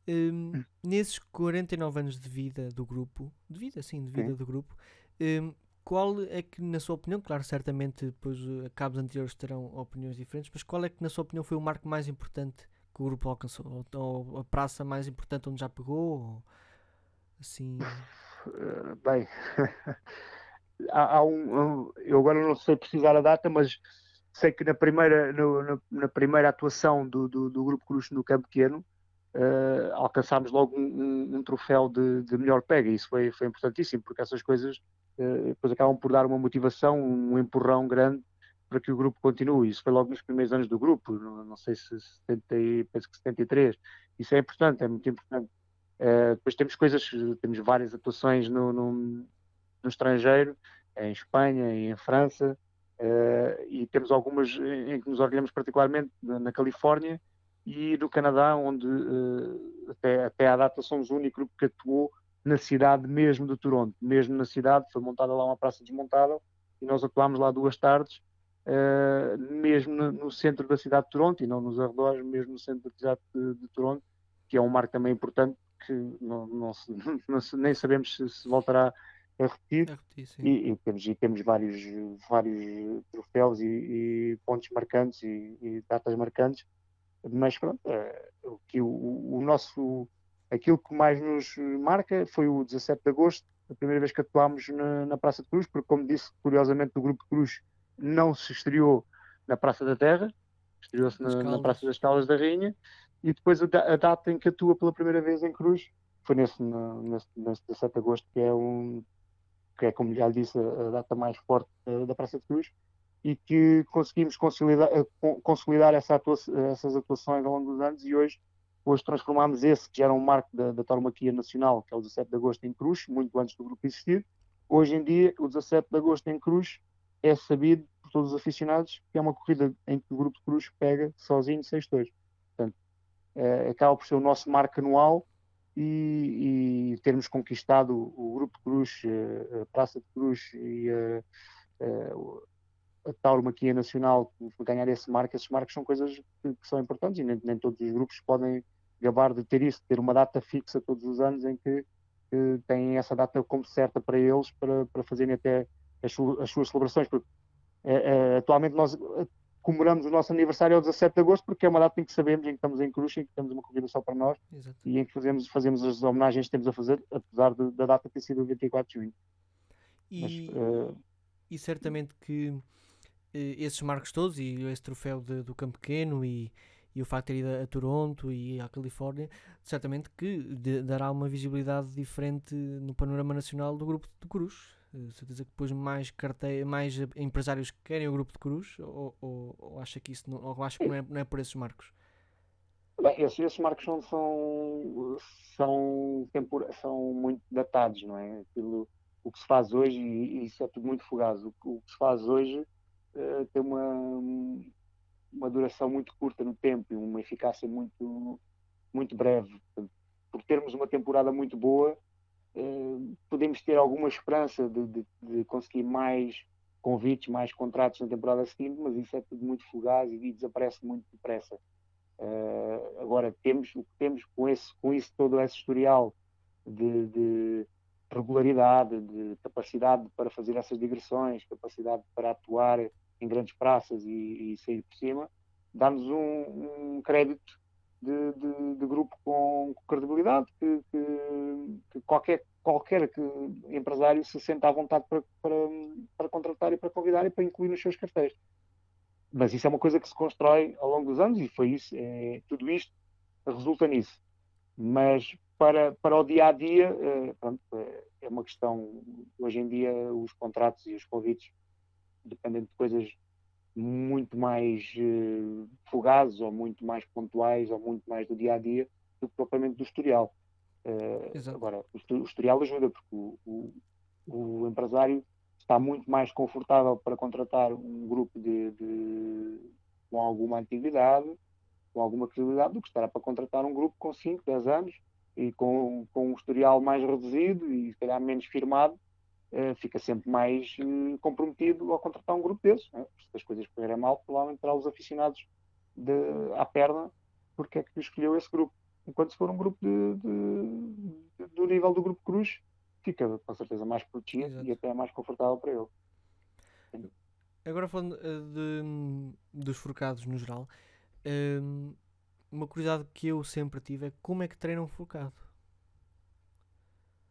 Um, nesses 49 anos de vida do grupo, de vida, sim, de vida sim. do grupo, um, qual é que, na sua opinião, claro, certamente depois uh, cabos anteriores terão opiniões diferentes, mas qual é que, na sua opinião, foi o marco mais importante que o grupo alcançou? Ou, ou a praça mais importante onde já pegou? Ou, assim. Eh, bem, há, há um, eu agora não sei precisar a data, mas sei que na primeira, no, na, na, primeira atuação do, do, do Grupo Cruz no Campo Pequeno, uh, alcançámos logo um, um, um troféu de, de, melhor pega. Isso foi, foi importantíssimo, porque essas coisas uh, depois acabam por dar uma motivação, um empurrão grande para que o grupo continue. Isso foi logo nos primeiros anos do grupo, não, não sei se 70, penso que 73. Isso é importante, é muito importante. Uh, depois temos coisas, temos várias atuações no, no, no estrangeiro, em Espanha em França, uh, e temos algumas em que nos orgulhamos particularmente na, na Califórnia e no Canadá, onde uh, até, até à data somos o único grupo que atuou na cidade mesmo de Toronto, mesmo na cidade, foi montada lá uma praça desmontada e nós atuámos lá duas tardes, mesmo no, no, centro da cidade de Toronto e não nos arredores, mesmo no centro da cidade de, de Toronto, que é um marco também importante que não, não, se, não se, nem sabemos se, se voltará a repetir, a repetir e, e, temos, e temos vários, vários troféus e, e pontos marcantes e, e, datas marcantes, mas pronto, é, o, que o, o nosso aquilo que mais nos marca foi o 17 de agosto, a primeira vez que atuámos na, na Praça de Cruz, porque como disse, curiosamente o Grupo Cruz não se estreou na Praça da Terra, estreou-se na, na, Praça das Caldas da Rainha, e depois a, data em que atua pela primeira vez em Cruz foi nesse, nesse, nesse 17 de agosto, que é um, que é, como já disse, a, data mais forte da Praça de Cruz, e que conseguimos consolidar, eh, consolidar essa atua essas atuações ao longo dos anos e hoje, hoje transformámos esse, que era um marco da, da tauromaquia nacional, que é o 17 de agosto em Cruz, muito antes do grupo existir. Hoje em dia, o 17 de agosto em Cruz é sabido por todos os aficionados que é uma corrida em que o grupo de Cruz pega sozinho seis touros. Portanto, é, acaba por ser o nosso marco anual e, e termos conquistado o, Grupo Cruz, eh, a Praça de Cruz e a, a, a Tauromaquia Nacional ganhar esse marco, esses marcos são coisas que, são importantes e nem, nem, todos os grupos podem gabar de ter isso, ter uma data fixa todos os anos em que, que têm essa data como certa para eles para, para fazerem até as, as suas celebrações, porque atualmente nós comemoramos o nosso aniversário ao 17 de agosto, porque é uma data em que sabemos, em que estamos em cruz, em que temos uma corrida só para nós Exato. e em que fazemos, fazemos as homenagens que temos a fazer, apesar de, da data ter sido o 24 de junho. E, Mas, uh... e certamente que uh, esses marcos todos, e esse troféu de, do Campo Pequeno e, e o facto de ter ido a, Toronto e à Califórnia, certamente que de, dará uma visibilidade diferente no panorama nacional do grupo de Cruz. Uh, certeza que depois mais, carte... mais empresários querem o grupo de Cruz ou, ou, ou acha que isso não, ou acha que não é, não é por esses marcos? Bem, esses, esses marcos são, são, são, são muito datados, não é? Aquilo, o que se faz hoje, e isso é tudo muito fugaz, o, o que se faz hoje uh, tem uma, uma duração muito curta no tempo e uma eficácia muito, muito breve. Por termos uma temporada muito boa, eh, podemos ter alguma esperança de, de, de, conseguir mais convites, mais contratos na temporada seguinte, mas isso é tudo muito fugaz e desaparece muito depressa. Uh, agora, temos o que temos com, esse, com isso todo esse historial de, de, regularidade, de capacidade para fazer essas digressões, capacidade para atuar em grandes praças e, e sair por cima, dá-nos um, um crédito de, de, de grupo com, credibilidade, que, que, que, qualquer, qualquer que empresário se senta à vontade para, para, para contratar e para convidar e para incluir nos seus cartéis. Mas isso é uma coisa que se constrói ao longo dos anos e foi isso, é, tudo isto resulta nisso. Mas para, para o dia a dia, é, pronto, é, uma questão. Hoje em dia, os contratos e os convites dependem de coisas muito mais uh, fugazes ou muito mais pontuais ou muito mais do dia a dia do que propriamente do historial. Uh, agora, o historial ajuda porque o, o, o, empresário está muito mais confortável para contratar um grupo de, de, com alguma antiguidade, com alguma credibilidade, do que estará para contratar um grupo com 5, 10 anos e com, com um historial mais reduzido e se calhar menos firmado fica sempre mais uh, comprometido ao contratar um grupo desses. Né? Se as coisas correrem mal, provavelmente terá os aficionados de, à perna porque é que escolheu esse grupo. Enquanto se for um grupo de, de, de, do nível do grupo Cruz, fica com certeza mais protegido Exato. e até mais confortável para ele. Agora falando uh, dos forcados no geral, uma curiosidade que eu sempre tive é como é que treinam um forcado?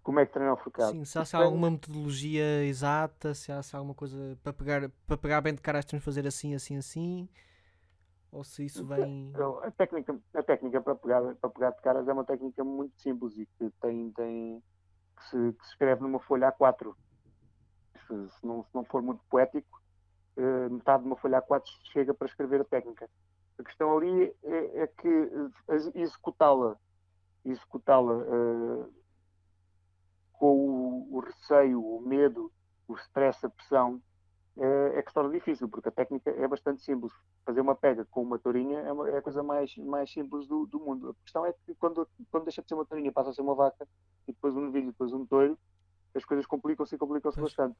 Como é que treina o forcado. Sim, se há, se há alguma metodologia exata, se há, se há alguma coisa para pegar, para pegar bem de cara, temos de fazer assim, assim, assim. Ou se isso vem. A técnica, a técnica para, pegar, para pegar de caras é uma técnica muito simples e que tem, tem que, se, que se escreve numa folha A4. Se, se, não, se não for muito poético, uh, metade de uma folha A4 chega para escrever a técnica. A questão ali é, é que uh, executá-la executá-la uh, com o, o, receio, o medo, o stress, a pressão, é, é que se torna difícil, porque a técnica é bastante simples. Fazer uma pega com uma tourinha é, uma, é a coisa mais, mais simples do, do, mundo. A questão é que quando, quando deixa de ser uma tourinha passa a ser uma vaca, e depois um novilho, depois um touro, as coisas complicam-se e complicam-se bastante.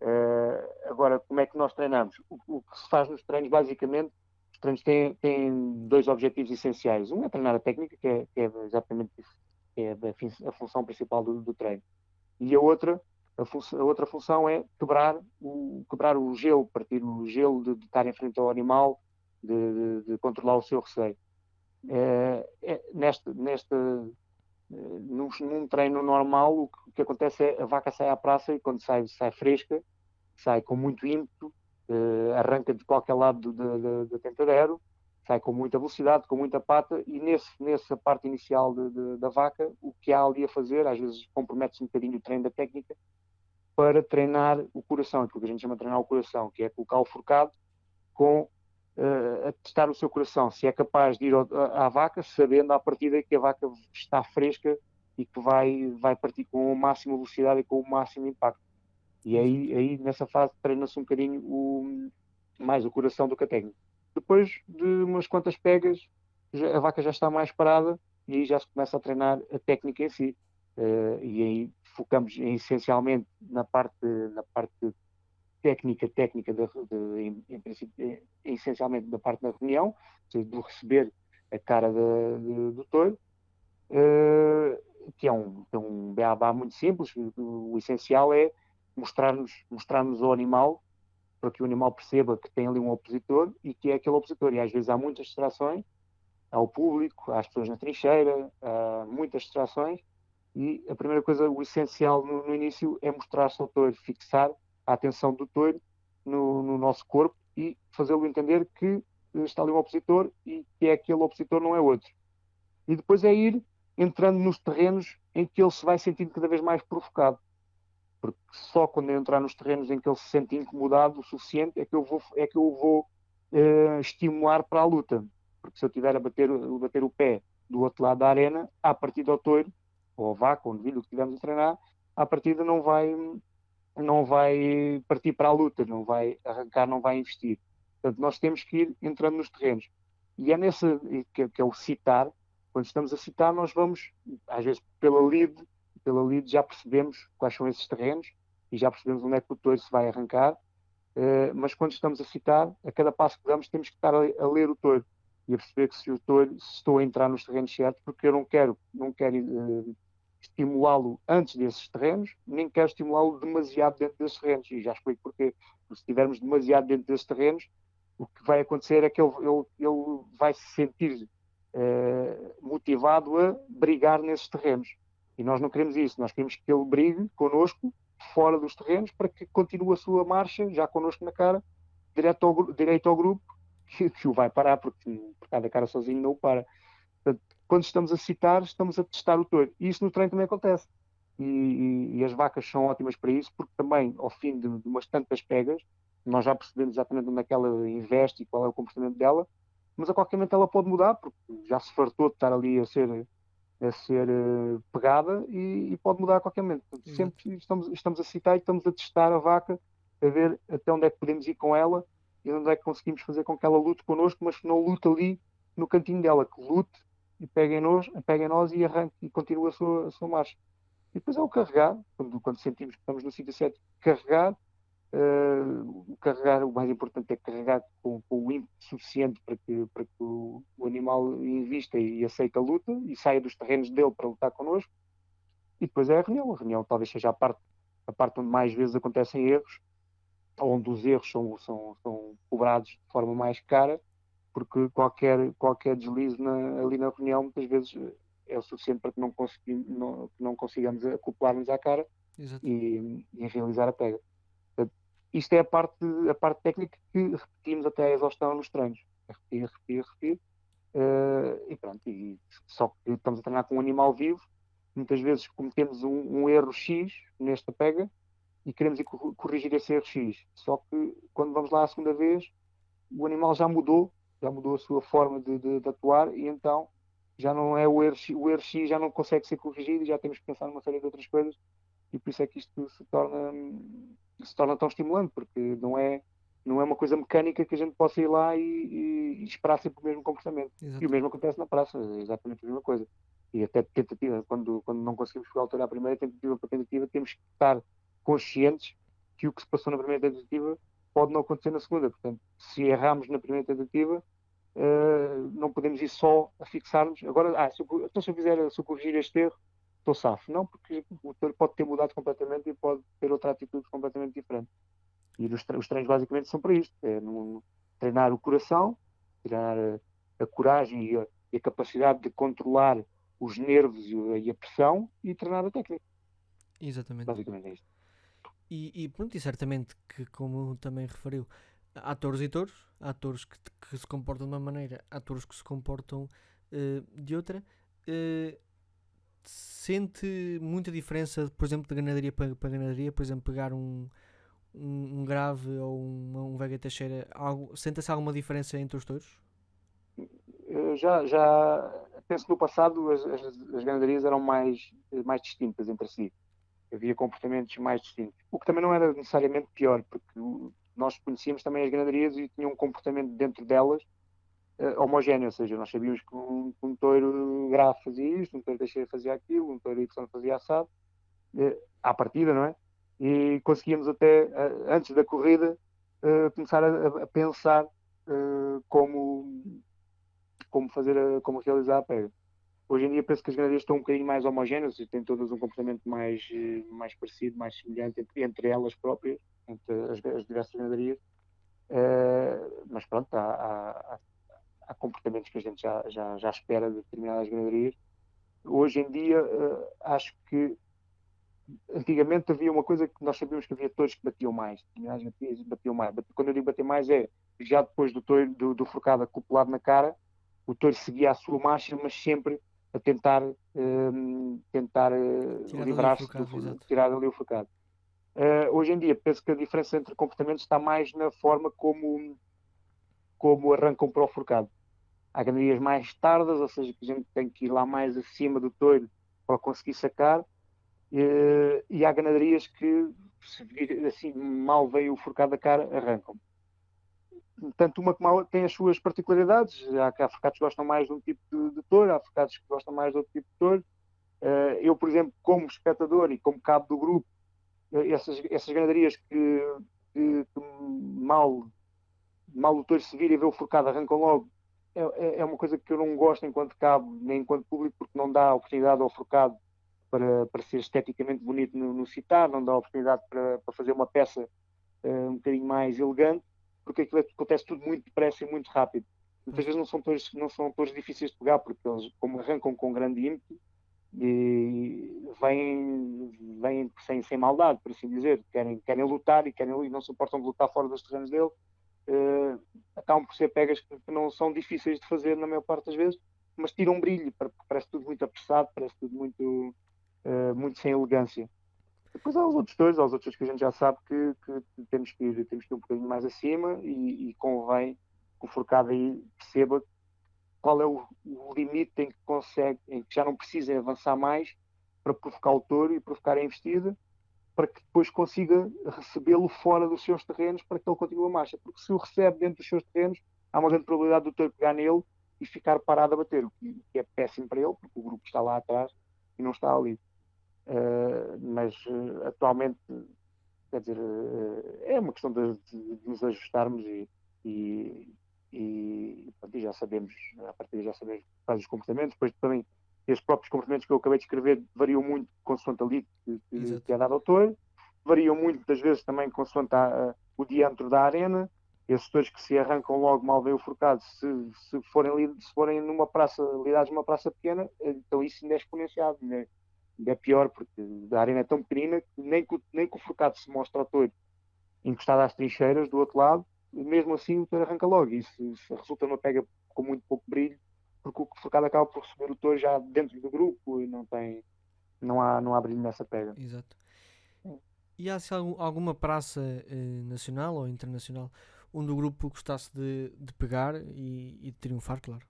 Uh, agora, como é que nós treinamos? O, o, que se faz nos treinos, basicamente, os treinos têm, têm dois objetivos essenciais. Um é treinar a técnica, que é, que é exatamente que é a, a função principal do, do treino. E a outra a, a, outra função é quebrar o, quebrar o gelo, partir o gelo de, de estar em frente ao animal, de, de, controlar o seu receio. É, é, neste, neste, eh, num, num, treino normal, o que, o que, acontece é a vaca sai à praça e quando sai, sai fresca, sai com muito ímpeto, eh, arranca de qualquer lado da tentadero, sai com muita velocidade, com muita pata, e nesse, nessa parte inicial de, de, da vaca, o que há ali a fazer, às vezes compromete-se um bocadinho o treino da técnica, para treinar o coração, aquilo que a gente chama de treinar o coração, que é colocar o forcado com uh, a testar o seu coração, se é capaz de ir ao, à vaca, sabendo à partida que a vaca está fresca e que vai, vai partir com a máxima velocidade e com o máximo impacto. E aí, aí nessa fase treina-se um bocadinho o, mais o coração do que a técnica. Depois de umas quantas pegas, a vaca já está mais parada e aí já se começa a treinar a técnica em si. Uh, e aí focamos essencialmente na parte, na parte técnica, técnica de, de, em, em princípio, essencialmente da parte da reunião, seja, do receber a cara de, de, do touro, uh, que é um, é um beabá muito simples. O, o essencial é mostrar-nos mostrar ao animal para que o animal perceba que tem ali um opositor e que é aquele opositor. E às vezes há muitas distrações ao público, às pessoas na trincheira, há muitas distrações e a primeira coisa, o essencial no, no início é mostrar-se ao touro, fixar a atenção do touro no, no nosso corpo e fazê-lo entender que está ali um opositor e que é aquele opositor, não é outro. E depois é ir entrando nos terrenos em que ele se vai sentindo cada vez mais provocado. Porque só quando eu entrar nos terrenos em que ele se sente incomodado o suficiente é que eu vou, é que eu vou uh, estimular para a luta. Porque se eu tiver a bater, a bater o pé do outro lado da arena, a partir do touro, ou a vaca, ou novilho que estivermos a treinar, à partida não vai, não vai partir para a luta, não vai arrancar, não vai investir. Portanto, nós temos que ir entrando nos terrenos. E é nesse que, que é o citar, quando estamos a citar, nós vamos, às vezes pela lead, pela lead já percebemos quais são esses terrenos e já percebemos onde é que o touro se vai arrancar, uh, mas quando estamos a citar, a cada passo que damos temos que estar a, a ler o touro e a perceber que se o touro se estou a entrar nos terrenos certos, porque eu não quero, não quero uh, estimulá-lo antes desses terrenos, nem quero estimulá-lo demasiado dentro desses terrenos. E já explico porquê. Porque se estivermos demasiado dentro desses terrenos, o que vai acontecer é que ele, ele, ele vai se sentir uh, motivado a brigar nesses terrenos. E nós não queremos isso. Nós queremos que ele brigue connosco fora dos terrenos para que continue a sua marcha, já connosco na cara, direto ao, direito ao grupo, que, que o vai parar, porque, porque cada cara sozinho não o para. Portanto, quando estamos a citar, estamos a testar o touro. E isso no treino também acontece. E, e, e, as vacas são ótimas para isso, porque também, ao fim de, de, umas tantas pegas, nós já percebemos exatamente onde é que ela investe e qual é o comportamento dela, mas a qualquer momento ela pode mudar, porque já se fartou de estar ali a ser, a ser uh, pegada e, e, pode mudar a qualquer momento. Portanto, sempre estamos, estamos a citar e estamos a testar a vaca, a ver até onde é que podemos ir com ela e onde é que conseguimos fazer com que ela lute connosco, mas que não lute ali no cantinho dela, que lute e pega em nós, pega em nós e arranca e continua a sua, a sua marcha. E depois é o carregar, quando, quando sentimos que estamos no sítio certo, carregar. Uh, carregar, o mais importante é carregar com, com, o ímpeto suficiente para que, para que o, o, animal invista e, e aceite a luta e saia dos terrenos dele para lutar connosco. E depois é a reunião. A reunião talvez seja a parte, a parte onde mais vezes acontecem erros, onde os erros são, são, são cobrados de forma mais cara porque qualquer, qualquer deslize na, ali na reunião muitas vezes é o suficiente para que não, consegui, não, que não consigamos acoplar-nos à cara e, e, realizar a pega. Isto é a parte, a parte técnica que repetimos até a exaustão nos treinos. repetir, repetir, repetir. Uh, e pronto, e só que estamos a treinar com um animal vivo, muitas vezes cometemos um, um erro X nesta pega e queremos ir corrigir esse erro X. Só que quando vamos lá a segunda vez, o animal já mudou, já mudou a sua forma de, de, de atuar e então já não é o erro, o erro X, já não consegue ser corrigido e já temos que pensar numa série de outras coisas e por isso é que isto se torna, se torna tão estimulante, porque não é, não é uma coisa mecânica que a gente possa ir lá e, e, e esperar sempre o mesmo comportamento. Exato. E o mesmo acontece na praça, é exatamente a mesma coisa. E até tentativa, quando, quando não conseguimos altura à primeira tentativa para tentativa, temos que estar conscientes que o que se passou na primeira tentativa pode não acontecer na segunda. Portanto, se erramos na primeira tentativa, uh, não podemos ir só a fixar-nos. Agora, ah, se eu, então se eu fizer, se eu corrigir este erro, estou safo. Não, porque o motor pode ter mudado completamente e pode ter outra atitude completamente diferente. E os, os treinos basicamente são para isto: é no, treinar o coração, treinar a, a coragem e a, e a, capacidade de controlar os nervos e a, e a pressão e treinar a técnica. Exatamente. Basicamente é isto. E, e pronto, e certamente que, como também referiu, há atores e touros, há atores que, que, se comportam de uma maneira, há atores que se comportam uh, de outra. Uh, sente muita diferença, por exemplo, de ganadaria para, para ganadaria, por exemplo, pegar um, um, um grave ou um, um Vega Teixeira, sente-se alguma diferença entre os touros? Já, já penso no passado as, as, as ganadarias eram mais, mais distintas entre si havia comportamentos mais distintos. O que também não era necessariamente pior, porque nós conhecíamos também as ganaderias e tinham um comportamento dentro delas homogéneo, ou seja, nós sabíamos que um, um touro grave fazia isto, um touro deixa fazia aquilo, um touro Y fazia assado, uh, à partida, não é? E conseguíamos até, uh, antes da corrida, começar a, a pensar como, como fazer, a, como realizar a pega. Hoje em dia penso que as ganadeiras estão um bocadinho mais homogéneas têm todas um comportamento mais, eh, mais parecido, mais semelhante entre, entre elas próprias, entre as, as diversas ganaderias. Uh, mas pronto, há, há, há, comportamentos que a gente já, já, já espera de determinadas ganaderias. Hoje em dia, uh, acho que antigamente havia uma coisa que nós sabíamos que havia todos que batiam mais, determinadas batiam mais. Quando eu digo bater mais é já depois do, touro, do, do forcado acoplado na cara, o touro seguia a sua marcha, mas sempre a tentar, uh, tentar uh, livrar-se, tirar ali o focado. Uh, hoje em dia, penso que a diferença entre comportamentos está mais na forma como, como arrancam para o forcado. Há ganarias mais tardas, ou seja, que a gente tem que ir lá mais acima do touro para conseguir sacar, uh, e há ganadarias que, se assim mal veio o forcado da cara, arrancam tanto uma como a outra tem as suas particularidades. Há, há focados que gostam mais de um tipo de, de touro, há focados que gostam mais de outro tipo de touro. Uh, eu, por exemplo, como espectador e como cabo do grupo, uh, essas, essas ganadarias que, que, que, mal, mal o touro se vira e vê o forcado arrancam logo, é, é, é uma coisa que eu não gosto enquanto cabo, nem enquanto público, porque não dá oportunidade ao forcado para, para ser esteticamente bonito no, no citar, não dá oportunidade para, para fazer uma peça uh, um bocadinho mais elegante porque aquilo acontece tudo muito depressa e muito rápido. Muitas vezes não são todos, não são todos difíceis de pegar, porque eles, como arrancam com grande ímpeto, e vêm, vêm sem, sem maldade, por assim dizer. Querem, querem lutar e, querem, e não suportam de lutar fora dos terrenos dele. Uh, acabam por ser pegas que, não são difíceis de fazer na maior parte das vezes, mas tiram um brilho, parece tudo muito apressado, parece tudo muito, uh, muito sem elegância. Depois há os outros dois, há os outros que a gente já sabe que, que temos, que ir, temos que ir um bocadinho mais acima e, e convém que o forcado aí perceba qual é o, o, limite em que consegue, em que já não precisa avançar mais para provocar o touro e provocar a investida, para que depois consiga recebê-lo fora dos seus terrenos para que ele continue a marcha. Porque se o recebe dentro dos seus terrenos, há uma grande probabilidade do touro pegar nele e ficar parado a bater, o que é péssimo para ele, porque o grupo está lá atrás e não está ali. Uh, mas uh, atualmente, quer dizer, uh, é uma questão de, de, de nos ajustarmos e, e, e, pronto, e, já sabemos, a partir já sabemos quais os comportamentos, depois também esses próprios comportamentos que eu acabei de escrever variam muito consoante ali que, que, que é dado ao autor, variam muito muitas vezes também consoante a, o diâmetro da arena, esses touros que se arrancam logo mal bem o forcado, se, se, forem, se forem numa praça, lidados numa praça pequena, então isso ainda é exponenciado, né? é pior, porque a arena é tão pequenina que nem que, nem que o forcado se mostra ao touro encostado às trincheiras do outro lado, mesmo assim o motor arranca logo. Se, se resulta numa pega com muito pouco brilho, porque o forcado acaba por receber o touro já dentro do grupo e não tem não há, não há brilho nessa pega. Exato. E há se alguma praça eh, nacional ou internacional onde o grupo gostasse de, de pegar e, e de triunfar, claro?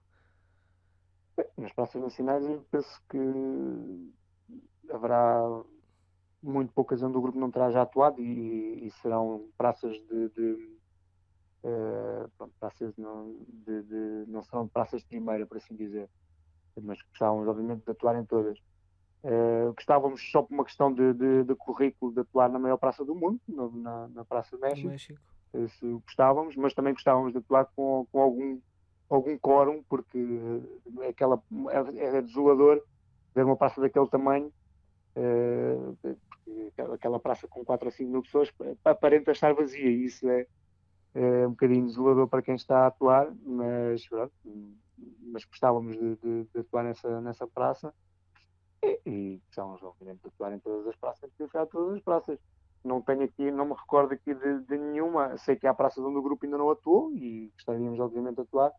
Bem, nas praças nacionais eu penso que haverá muito poucas onde o grupo não terá já atuado e, e serão praças de, de uh, pronto, praças não, de, de, não serão praças de primeira, por assim dizer, mas gostávamos obviamente de atuar em todas. Uh, gostávamos só por uma questão de, de, de, currículo de atuar na maior praça do mundo, no, na, na Praça do México. México. Isso gostávamos, mas também gostávamos de atuar com, com algum, algum quórum, porque é, aquela, é, é desolador ver uma praça daquele tamanho, uh, aquela praça com 4 ou 5 mil pessoas aparenta estar vazia, e isso é, é um bocadinho desolador para quem está a atuar, mas, pronto, mas gostávamos de, de, de atuar nessa, nessa praça e, são obviamente de atuar em todas as praças, de em todas as praças. Não tenho aqui, não me recordo aqui de, de, nenhuma. Sei que há praças onde o grupo ainda não atuou e gostaríamos obviamente de atuar.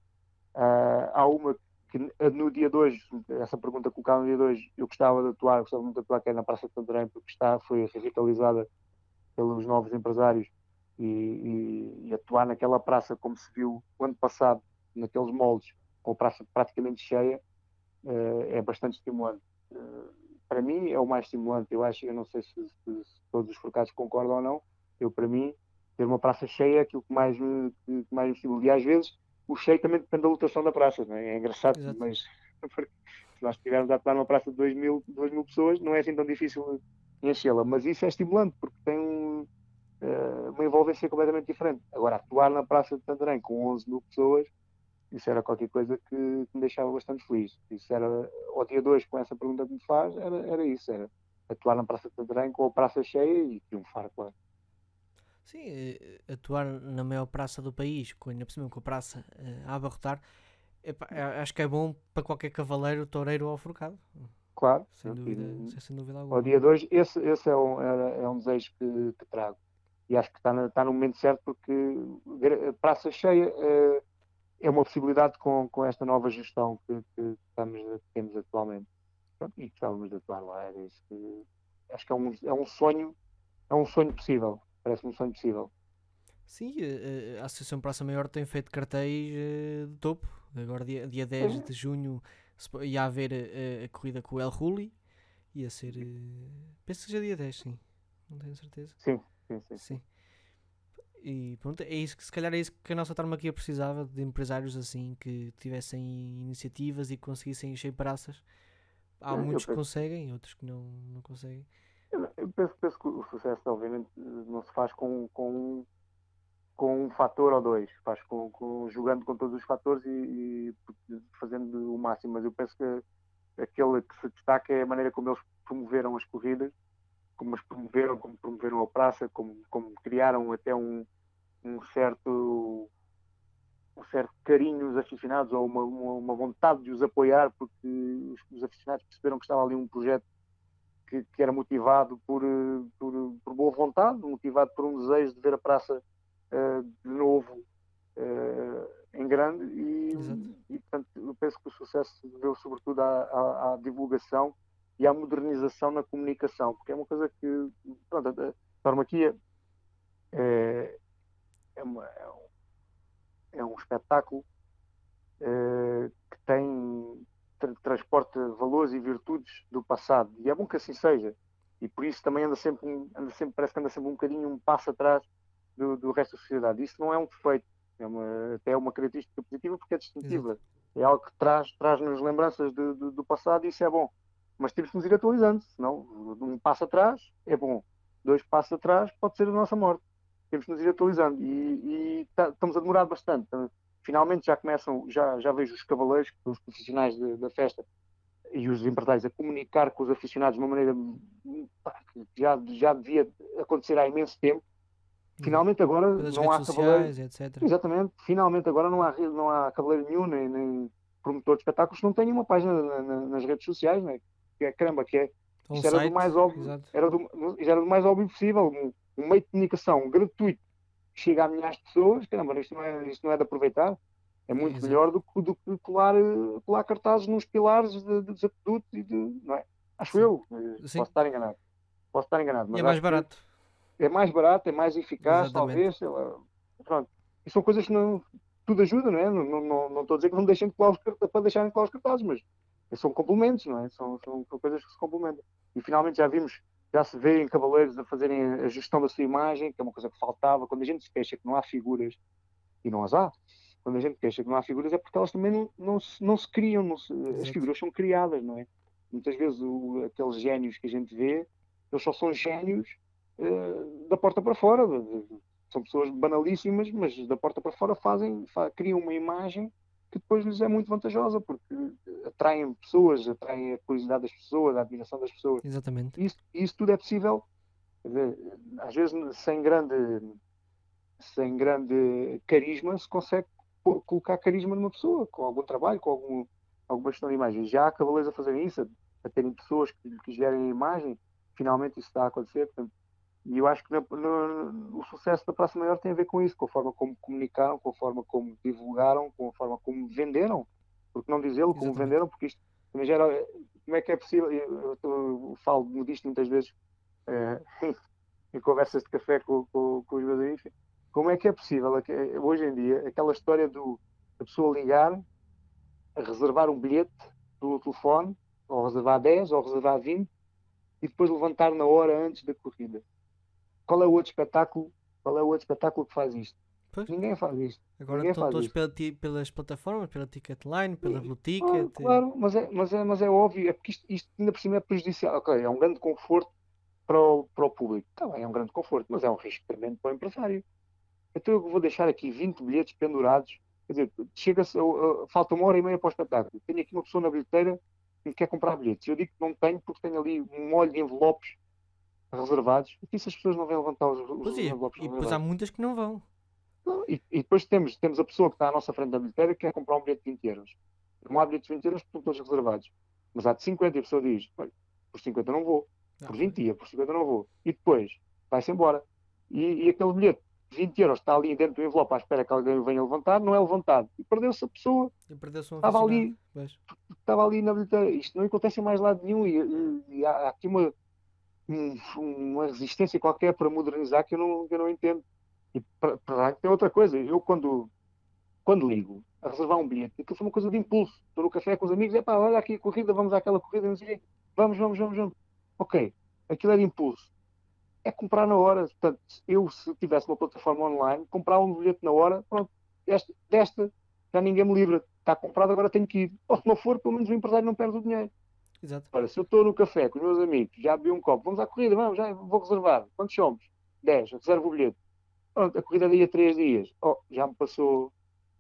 Uh, há uma que no dia 2, essa pergunta colocada no dia 2, eu gostava de atuar, gostava muito de atuar, que é na Praça de Santarém, porque está, foi revitalizada pelos novos empresários e, e, e, atuar naquela praça como se viu o ano passado, naqueles moldes, com a praça praticamente cheia, uh, é bastante estimulante. Eh, para mim é o mais estimulante. Eu acho, eu não sei se, se, se todos os forcados concordam ou não, eu para mim ter uma praça cheia é aquilo que mais me, que mais me estimula. E às vezes o cheio também depende da lotação da praça, não é? é engraçado, Exato. mas se nós estivermos a atuar numa praça de 2 mil, 2 mil pessoas, não é assim tão difícil enchê-la, mas isso é estimulante porque tem um, uh, uma envolvência completamente diferente. Agora, atuar na praça de Santarém com 11 mil pessoas isso era qualquer coisa que, me deixava bastante feliz. Isso era, ao dia 2, com essa pergunta que me faz, era, era isso, era atuar na Praça de Santarém com a praça cheia e triunfar, claro. Sim, eh, atuar na maior praça do país, com, ainda por cima com a praça a abarrotar, epá, acho que é bom para qualquer cavaleiro, toureiro ou forcado. Claro. Sem dúvida, e, sem dúvida alguma. Ao dia 2, esse, esse é, um, é, é um desejo que, que, trago. E acho que está, na, está no momento certo porque praça cheia... Uh, é uma possibilidade com, com esta nova gestão que, que estamos, temos atualmente. Pronto, e estávamos de atuar lá, era isso que acho que é um, é um sonho, é um sonho possível, parece-me um sonho possível. Sim, a, a Associação Praça Maior tem feito cartéis eh, de topo. Agora, dia, dia 10 de junho, ia haver a, eh, a corrida com o El Ruli. Ia ser. Eh, penso que já dia 10, sim. Não tenho certeza. Sim, sim, sim. sim. E pronto, é isso que se calhar é isso que a nossa tarmaquia precisava de empresários assim que tivessem iniciativas e conseguissem encher praças. Há é, muitos que conseguem, outros que não, não conseguem. Eu, eu penso, penso, que o sucesso, obviamente, não se faz com, com, com um fator ou dois, faz com, com jogando com todos os fatores e, e, fazendo o máximo. Mas eu penso que aquele que se destaca é a maneira como eles promoveram as corridas como as promoveram, como promoveram a praça, como, como criaram até um, um certo um certo carinho dos aficionados ou uma, uma, uma, vontade de os apoiar porque os, os, aficionados perceberam que estava ali um projeto que, que era motivado por, por, por, boa vontade, motivado por um desejo de ver a praça uh, de novo uh, em grande. E, e, portanto eu penso que o sucesso deu sobretudo à, à, à, divulgação e à modernização na comunicação, porque é uma coisa que pronto, a Tormaquia é, é, uma, é, um, é um espetáculo uh, que tem tra transporta valores e virtudes do passado e é bom que assim seja e por isso também anda sempre, anda sempre parece que anda sempre um bocadinho um passo atrás do, do resto da sociedade. Isso não é um defeito, é uma, até é uma característica positiva porque é distintiva. Exato. É algo que traz, traz-nos lembranças do passado e isso é bom. Mas temos que nos ir atualizando, senão um passo atrás é bom, dois passos atrás pode ser a nossa morte temos que nos ir atualizando e, e tá, estamos a demorar bastante. Finalmente já começam, já, já vejo os cavaleiros, os profissionais de, da festa e os empresários a comunicar com os aficionados de uma maneira que já, já devia acontecer há imenso tempo. Finalmente agora não há cavaleiro. Etc. Exatamente, finalmente agora não há, não há cavaleiro nenhum, nem, nem promotor de espetáculos que não tenha uma página na, na, nas redes sociais, né? Que é caramba, que é. Um era do mais óbvio, era do, era do mais óbvio possível um meio de comunicação gratuito chega a milhares de pessoas, caramba, isto não é, isto não é de aproveitar. É muito Exato. melhor do que, do que colar, colar cartazes nos pilares de, de e de. Não é? Acho Sim. eu. eh, Sim. Posso estar enganado. Posso estar enganado. E Mas é mais que barato. É mais barato, é mais eficaz, Exatamente. talvez. sei lá. Pronto. E são coisas que não. Tudo ajuda, não é? Não, não, não, não estou a dizer que não deixem de colar os cartazes para deixarem de colar os cartazes, mas são complementos, não é? São, são, coisas que se complementam. E finalmente já vimos, já se vê em Cavaleiros a fazerem a gestão da sua imagem, que é uma coisa que faltava. Quando a gente se queixa que não há figuras, e não as há, quando a gente queixa que não há figuras é porque elas também não, não, se, não se criam, não se- as figuras são criadas, não é? Muitas vezes o- aqueles génios que a gente vê, eles só são génios eh, da porta para fora. de- de- são pessoas banalíssimas, mas da porta para fora fazem, fa- criam uma imagem que depois lhes é muito vantajosa, porque atraem pessoas, atraem a curiosidade das pessoas, a admiração das pessoas. Exatamente. Isso, isso tudo é possível, às vezes sem grande, sem grande carisma, se consegue colocar carisma numa pessoa, com algum trabalho, com algum, alguma gestão de imagem. Já há cavaleiros a fazerem isso, a, a terem pessoas que, que gerem a imagem, finalmente isso está a acontecer. portanto, e eu acho que na- o sucesso da Praça Maior tem a ver com isso, com a forma como comunicaram, com a forma como divulgaram, com a forma como venderam, porque não dizê-lo, como venderam, porque isto também gera. Como é que é possível? Eu, eu, eu falo disto muitas vezes eh, em conversas de café com, com, com os meus amigos. Como é que é possível, aque- hoje em dia, aquela história do, da pessoa ligar, a reservar um bilhete pelo telefone, ou reservar 10, ou reservar 20, e depois levantar na hora antes da corrida? Qual é o outro espetáculo? Qual é o outro espetáculo que faz isto? Pois. Ninguém faz isto. Agora Ninguém estão todos pela pelas plataformas, pela Ticketline, pela Blue Ah, Ticket. claro, mas é, mas, é, mas é óbvio, é porque isto, isto ainda por cima é prejudicial. Ok, é um grande conforto para o, para o público. Tá bem, é um grande conforto, mas é um risco tremendo para o empresário. Então eu vou deixar aqui 20 bilhetes pendurados. Quer dizer, chega-se, a- a- falta uma hora e meia para o espetáculo. Tenho aqui uma pessoa na bilheteira que quer comprar bilhetes. Eu digo que não tenho porque tenho ali um molho de envelopes reservados. E se as pessoas não vêm levantar os, os Pois é, envelopes e depois há muitas que não vão. Não, E, e depois temos, temos a pessoa que está à nossa frente da bilheteira que quer comprar um bilhete de 20 euros. Não há bilhetes de 20 euros porque estão todos reservados. Mas há de 50 e a pessoa diz: "Olha, por 50 não vou, Ah, por 20 ia, por 50 não vou. E depois vai-se embora. E, e aquele bilhete de 20 euros está ali dentro do envelope à espera que alguém o venha levantar, não é levantado. E perdeu-se a pessoa perdeu-se um Estava ali. Estava ali na bilheteira. Isto não acontece em mais lado nenhum. E, e- e há, há aqui uma, um- uma resistência qualquer para modernizar que eu não, que eu não entendo. E para, para tem outra coisa. Eu, quando, quando ligo a reservar um bilhete, aquilo foi uma coisa de impulso. Estou no café com os amigos, é pá, olha aqui a corrida, vamos àquela corrida. Vamos, vamos, vamos, vamos. Ok, aquilo é de impulso. É comprar na hora. Portanto, eu, se tivesse uma plataforma online, comprar um bilhete na hora, pronto, desta, desta já ninguém me livra. Está comprado, agora tenho que ir. Ou se não for, pelo menos o empresário não perde o dinheiro. Exato. Ora, se eu estou no café com os meus amigos, já bebi um copo, vamos à corrida, vamos, já vou reservar. Quantos somos? 10, reservo o bilhete. Pronto, a corrida daí a 3 dias. Oh, já me passou,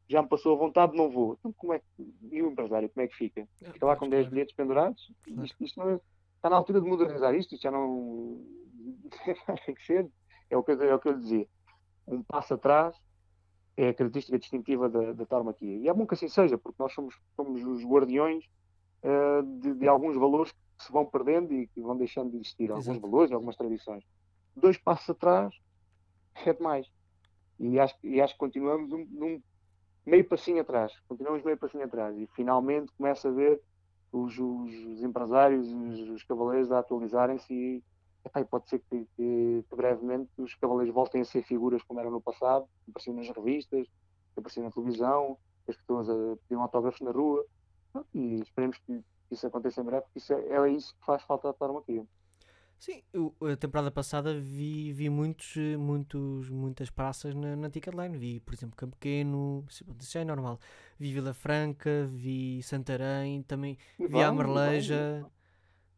já me passou a vontade, não vou. Então como é que, e o empresário, como é que fica? Fica lá com 10 bilhetes pendurados? Isto, isto não é- está na altura de modernizar isto, isto já não tem que ser. É o que, eu- é o que eu lhe dizia. Um passo atrás é a característica distintiva da, da. E é bom que assim seja, porque nós somos, somos os guardiões eh, de, de alguns valores que se vão perdendo e que vão deixando de existir. Alguns Exato. valores e algumas tradições. Dois passos atrás é demais. E acho, e acho que continuamos um, num meio passinho atrás. Continuamos meio passinho atrás. E finalmente começa a ver os, os- os empresários, os, os cavaleiros a atualizarem-se e epá, pode ser que, que- que brevemente os cavaleiros voltem a ser figuras como eram no passado, que apareciam nas revistas, que apareciam na televisão, as pessoas a, pediam autógrafos na rua. E esperemos que isso aconteça em breve, porque isso é, é isso que faz falta à tauromaquia. Sim, eu, a temporada passada vi, vi muitos, muitos, muitas praças na, na Ticketline. Vi, por exemplo, Campo Pequeno, isso isso já é normal. Vi Vila Franca, vi Santarém, também E vi a bem, e.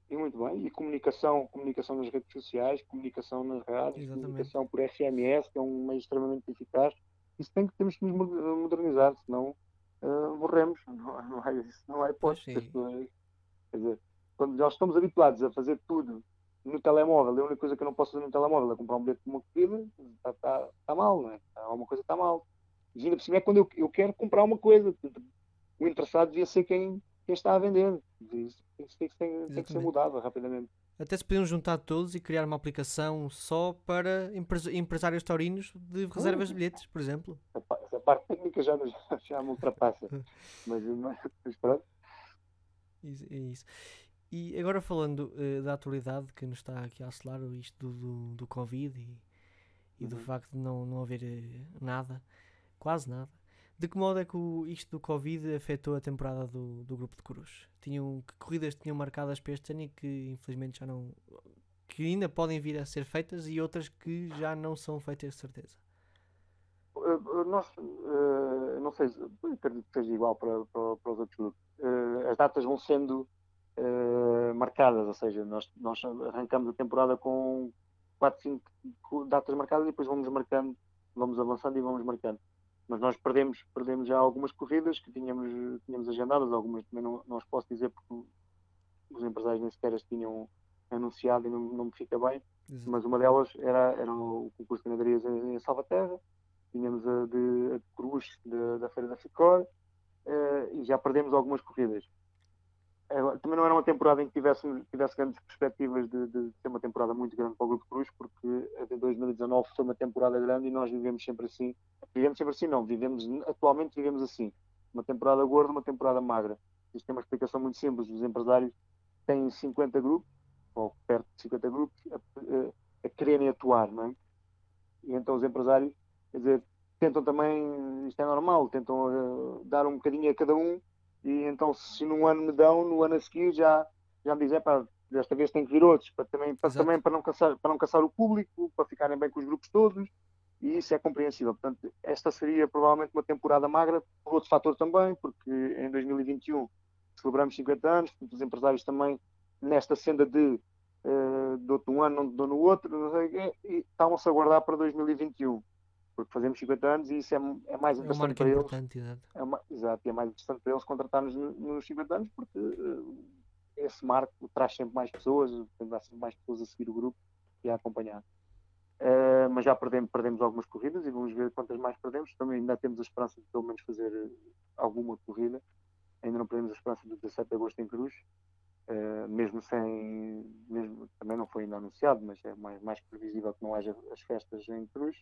E muito bem. E comunicação, comunicação nas redes sociais, comunicação nas rádios, Exatamente. comunicação por SMS, que é um meio extremamente eficaz. Isso tem que temos que nos mo- modernizar, senão ah, morremos. Não, não há, isso não há hipótese. Pessoas- Quer dizer, quando nós estamos habituados a fazer tudo no telemóvel, a única coisa que eu não posso fazer no telemóvel é comprar um bilhete de uma corrida, está tá, tá mal, não é? Alguma coisa está mal. E ainda por cima é quando eu, eu quero comprar uma coisa. O interessado devia ser quem, quem está a vender. Isso, tem, tem que ser mudado rapidamente. Até se podiam juntar todos e criar uma aplicação só para empres empresários taurinos de reservas de bilhetes, por exemplo. Essa parte técnica já, já me ultrapassa. mas, mas pronto. Isso, é isso. E agora falando uh, da atualidade que nos está aqui a acelerar, isto do, do, do Covid e, e uhum. do facto de não, não haver uh, nada, quase nada, de que modo é que o, isto do Covid afetou a temporada do, do grupo de Cruz? Tinham, que corridas tinham marcadas para este ano e que infelizmente já não. que ainda podem vir a ser feitas e outras que já não são feitas de certeza? Nós, não sei, acredito que seja igual para, para, para os outros grupos. Uh, as datas vão sendo uh, marcadas, ou seja, nós, nós arrancamos a temporada com 4, 5 datas marcadas e depois vamos marcando, vamos avançando e vamos marcando. Mas nós perdemos, perdemos já algumas corridas que tínhamos, tínhamos agendadas, algumas também não, não os posso dizer porque os empresários nem sequer as tinham anunciado e não, não me fica bem. Exato. Mas uma delas era, era o concurso de ganadarias em, em Salvaterra, tínhamos a de, a de Cruz de, da Feira da Ficor uh, e já perdemos algumas corridas. Também não era uma temporada em que tivesse, tivesse grandes perspectivas de, de, ser uma temporada muito grande para o Grupo Cruz, porque a de 2019 foi uma temporada grande e nós vivemos sempre assim. Vivemos sempre assim, não, vivemos, atualmente vivemos assim. Uma temporada gorda, uma temporada magra. Isto tem uma explicação muito simples. Os empresários têm 50 grupos, ou perto de 50 grupos, a, a, a quererem atuar, não é? E então os empresários, quer dizer, tentam também, isto é normal, tentam uh, dar um bocadinho a cada um e então se num ano me dão, no ano a seguir já, já me dizem, pá, desta vez tem que vir outros, para também, para, também para, não caçar, para não caçar o público, para ficarem bem com os grupos todos, e isso é compreensível. Portanto, esta seria provavelmente uma temporada magra, por outro fator também, porque em 2021 celebramos 50 anos, os empresários também nesta senda de uh, dou-te um ano, não dou no outro, não sei, e estavam-se a guardar para 2021 porque fazemos 50 anos e isso é, é mais interessante é para eles. Exato. É uma, exato, é mais interessante para eles contratar-nos nos 50 anos porque uh, esse marco traz sempre mais pessoas, dá sempre mais pessoas a seguir o grupo e a acompanhar. Uh, mas já perdemos, perdemos algumas corridas e vamos ver quantas mais perdemos. Também ainda temos a esperança de pelo menos fazer alguma corrida. Ainda não perdemos a esperança do 17 de agosto em Cruz. Uh, mesmo sem, mesmo, também não foi ainda anunciado, mas é mais, mais previsível que não haja as festas em Cruz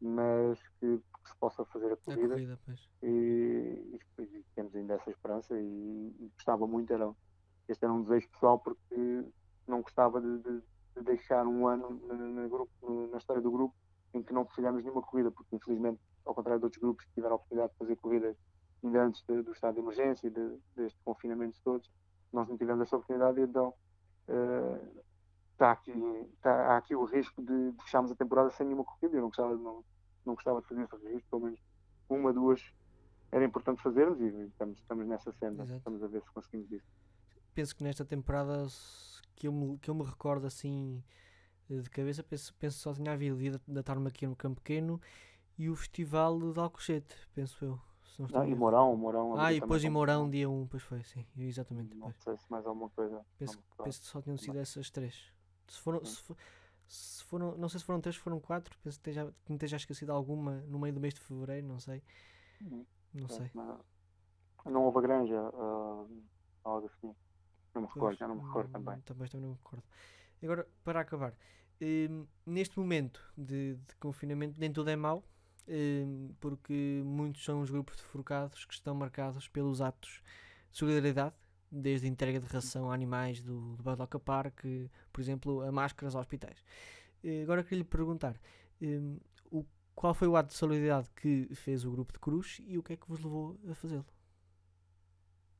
mas que, que, se possa fazer a corrida. A corrida e, e, temos ainda essa esperança e, e, gostava muito, era, este era um desejo pessoal porque não gostava de, de, de deixar um ano na, na, grupo, na história do grupo em que não fizemos nenhuma corrida, porque infelizmente, ao contrário de outros grupos que tiveram a oportunidade de fazer corridas ainda antes de, do estado de emergência e de, destes confinamentos todos, nós não tivemos essa oportunidade, então uh, está aqui, está, há aqui o risco de, de fecharmos a temporada sem nenhuma corrida. Eu não gostava, não, não gostava de fazer esse risco, pelo menos uma, duas era importante fazermos e estamos, estamos nessa cena. Exato. Estamos a ver se conseguimos isso. Penso que nesta temporada que eu me, que eu me recordo assim de cabeça, penso, penso só tinha havido dia da Tarma aqui no Campo Pequeno e o Festival de Alcochete, penso eu. Ah, e Mourão, Mourão. Ah, e depois em Mourão, dia 1, um, pois foi, sim, exatamente. Não sei se mais alguma coisa. Penso, penso que só tinham sido essas três. Se foram, se, for, se foram, não sei se foram três, foram quatro. Penso que esteja, que me esteja esquecido alguma no meio do mês de fevereiro, não sei. Uhum. Não sei. Não houve a granja, uh, algo assim. Não me recordo, já não me recordo também. Também, também não me recordo. Agora, para acabar, um, neste momento de, de, confinamento, nem tudo é mau, um, porque muitos são os grupos de forcados que estão marcados pelos atos de solidariedade desde entrega de ração a animais do, do Badoca Park, por exemplo, a máscaras a hospitais. Agora queria lhe perguntar um, o, qual foi o ato de solidariedade que fez o grupo de Cruz e o que é que vos levou a fazê-lo?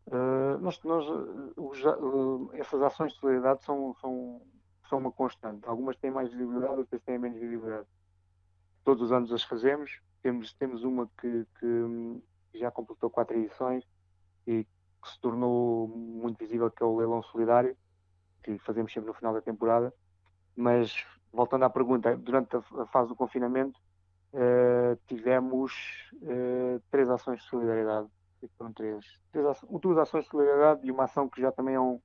Uh, nós, nós uh, essas ações de solidariedade são, são, são uma constante. Algumas têm mais visibilidade, outras têm menos visibilidade. Todos os anos as fazemos. Temos, temos uma que, que já completou quatro edições e que se tornou que é o leilão solidário, que fazemos sempre no final da temporada. Mas, voltando à pergunta, durante a fase do confinamento, uh, tivemos uh, três ações de solidariedade. Foram três, três ações, duas ações de solidariedade e uma ação que já também é, um,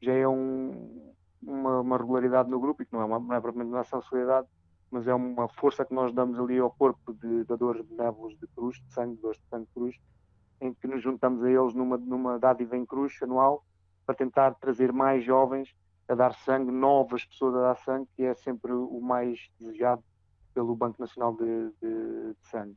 já é um, uma, uma, regularidade no grupo e que não é, uma, não é propriamente uma ação de solidariedade, mas é uma força que nós damos ali ao corpo de dadores nébulos de cruz, de sangue, de de sangue de cruz, em que nos juntamos a eles numa, numa dádiva em cruz anual para tentar trazer mais jovens a dar sangue, novas pessoas a dar sangue, que é sempre o mais desejado pelo Banco Nacional de, de, de Sangue.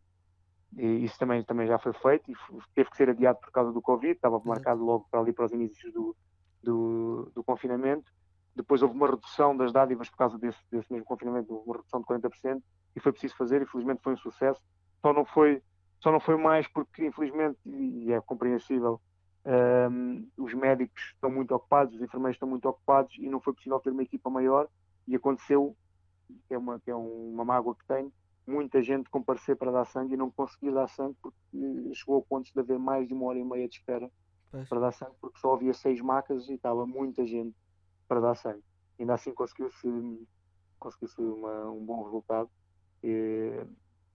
E isso também, também já foi feito e teve que ser adiado por causa do Covid, estava marcado logo para ali para os inícios do, do, do, confinamento. Depois houve uma redução das dádivas por causa desse, desse mesmo confinamento, houve uma redução de 40% e foi preciso fazer e felizmente foi um sucesso. Só não foi, só não foi mais porque infelizmente, e é compreensível, um, os médicos estão muito ocupados, os enfermeiros estão muito ocupados e não foi possível ter uma equipa maior e aconteceu, que é uma, que é uma mágoa que tenho, muita gente comparecer para dar sangue e não conseguir dar sangue porque chegou ao ponto de haver mais de uma hora e meia de espera pois. para dar sangue porque só havia seis macas e estava muita gente para dar sangue. Ainda assim conseguiu-se conseguiu um bom resultado e,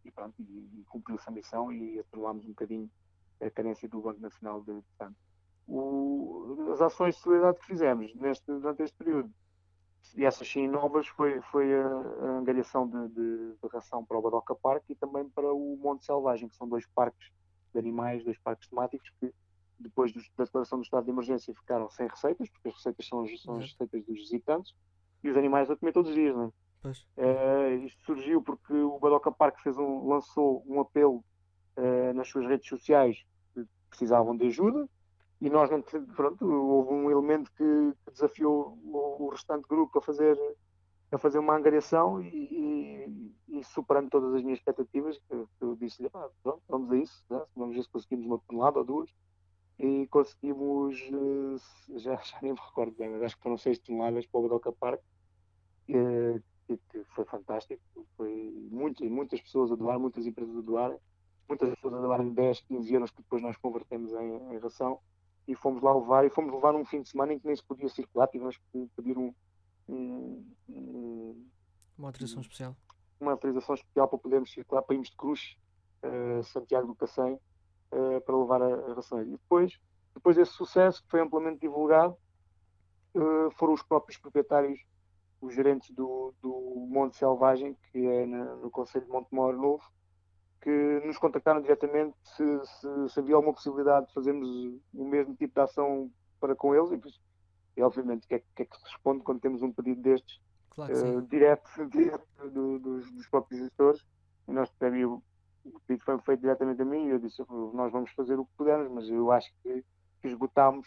e e, e cumpriu-se a missão e atenuámos um bocadinho a carência do Banco Nacional de Sangue. as ações de solidariedade que fizemos neste, durante este período, e essas sim novas, foi, foi a, a angariação de, de, de, ração para o Badoca Park e também para o Monte Selvagem, que são dois parques de animais, dois parques temáticos que depois da declaração do estado de emergência ficaram sem receitas, porque as receitas são, são as receitas dos visitantes, e os animais a comer todos os dias, não é? Uh, isto surgiu porque o Badoca Park fez um, lançou um apelo uh, nas suas redes sociais precisavam de ajuda e nós não pronto houve um elemento que, que desafiou o, o, restante grupo a fazer a fazer uma angariação e, e, e superando todas as minhas expectativas que, eu disse-lhe ah, pronto vamos a isso né? vamos ver se conseguimos uma tonelada ou duas e conseguimos eh, já, já nem me recordo bem mas acho que foram seis toneladas para o Badoca Park e, que foi fantástico foi muitas muitas pessoas a doar muitas empresas a doarem muitas pessoas a darem 10, 15 euros que depois nós convertemos em, em, ração e fomos lá levar e fomos levar num fim de semana em que nem se podia circular, tivemos que pedir um, um, um uma autorização especial. uma autorização especial para podermos circular para irmos de Cruz uh, Santiago do Cacém uh, para levar a, a ração. E depois, depois desse sucesso que foi amplamente divulgado uh, foram os próprios proprietários os gerentes do, do Monte Selvagem que é na, no Conselho de Montemor Novo que nos contactaram diretamente se, se, se, havia alguma possibilidade de fazermos o mesmo tipo de ação para com eles. E, e obviamente o que, é, que, é, que se responde quando temos um pedido destes claro uh, direto, direto do, dos, dos, próprios gestores. E nós o, o pedido foi feito diretamente a mim. E eu disse nós vamos fazer o que pudermos mas eu acho que, que esgotámos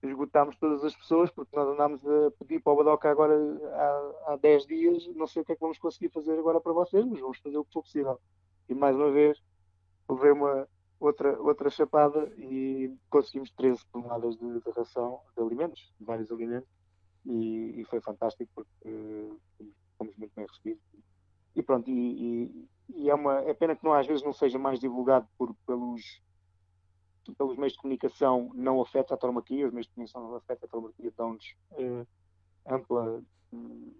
esgotámos todas as pessoas porque nós andámos a pedir para o Badoca agora há, há 10 dias não sei o que é que vamos conseguir fazer agora para vocês mas vamos fazer o que for possível e mais uma vez levei uma outra, outra chapada e conseguimos 13 toneladas de, de ração de alimentos, de vários alimentos, e, e foi fantástico porque uh, fomos muito bem recebidos. E pronto, e, e, e, é, uma, é pena que não, às vezes não seja mais divulgado por, pelos, pelos meios de comunicação, não afeta a tauromaquia, os meios de comunicação não afetam a tauromaquia, dão-nos uh, ampla um,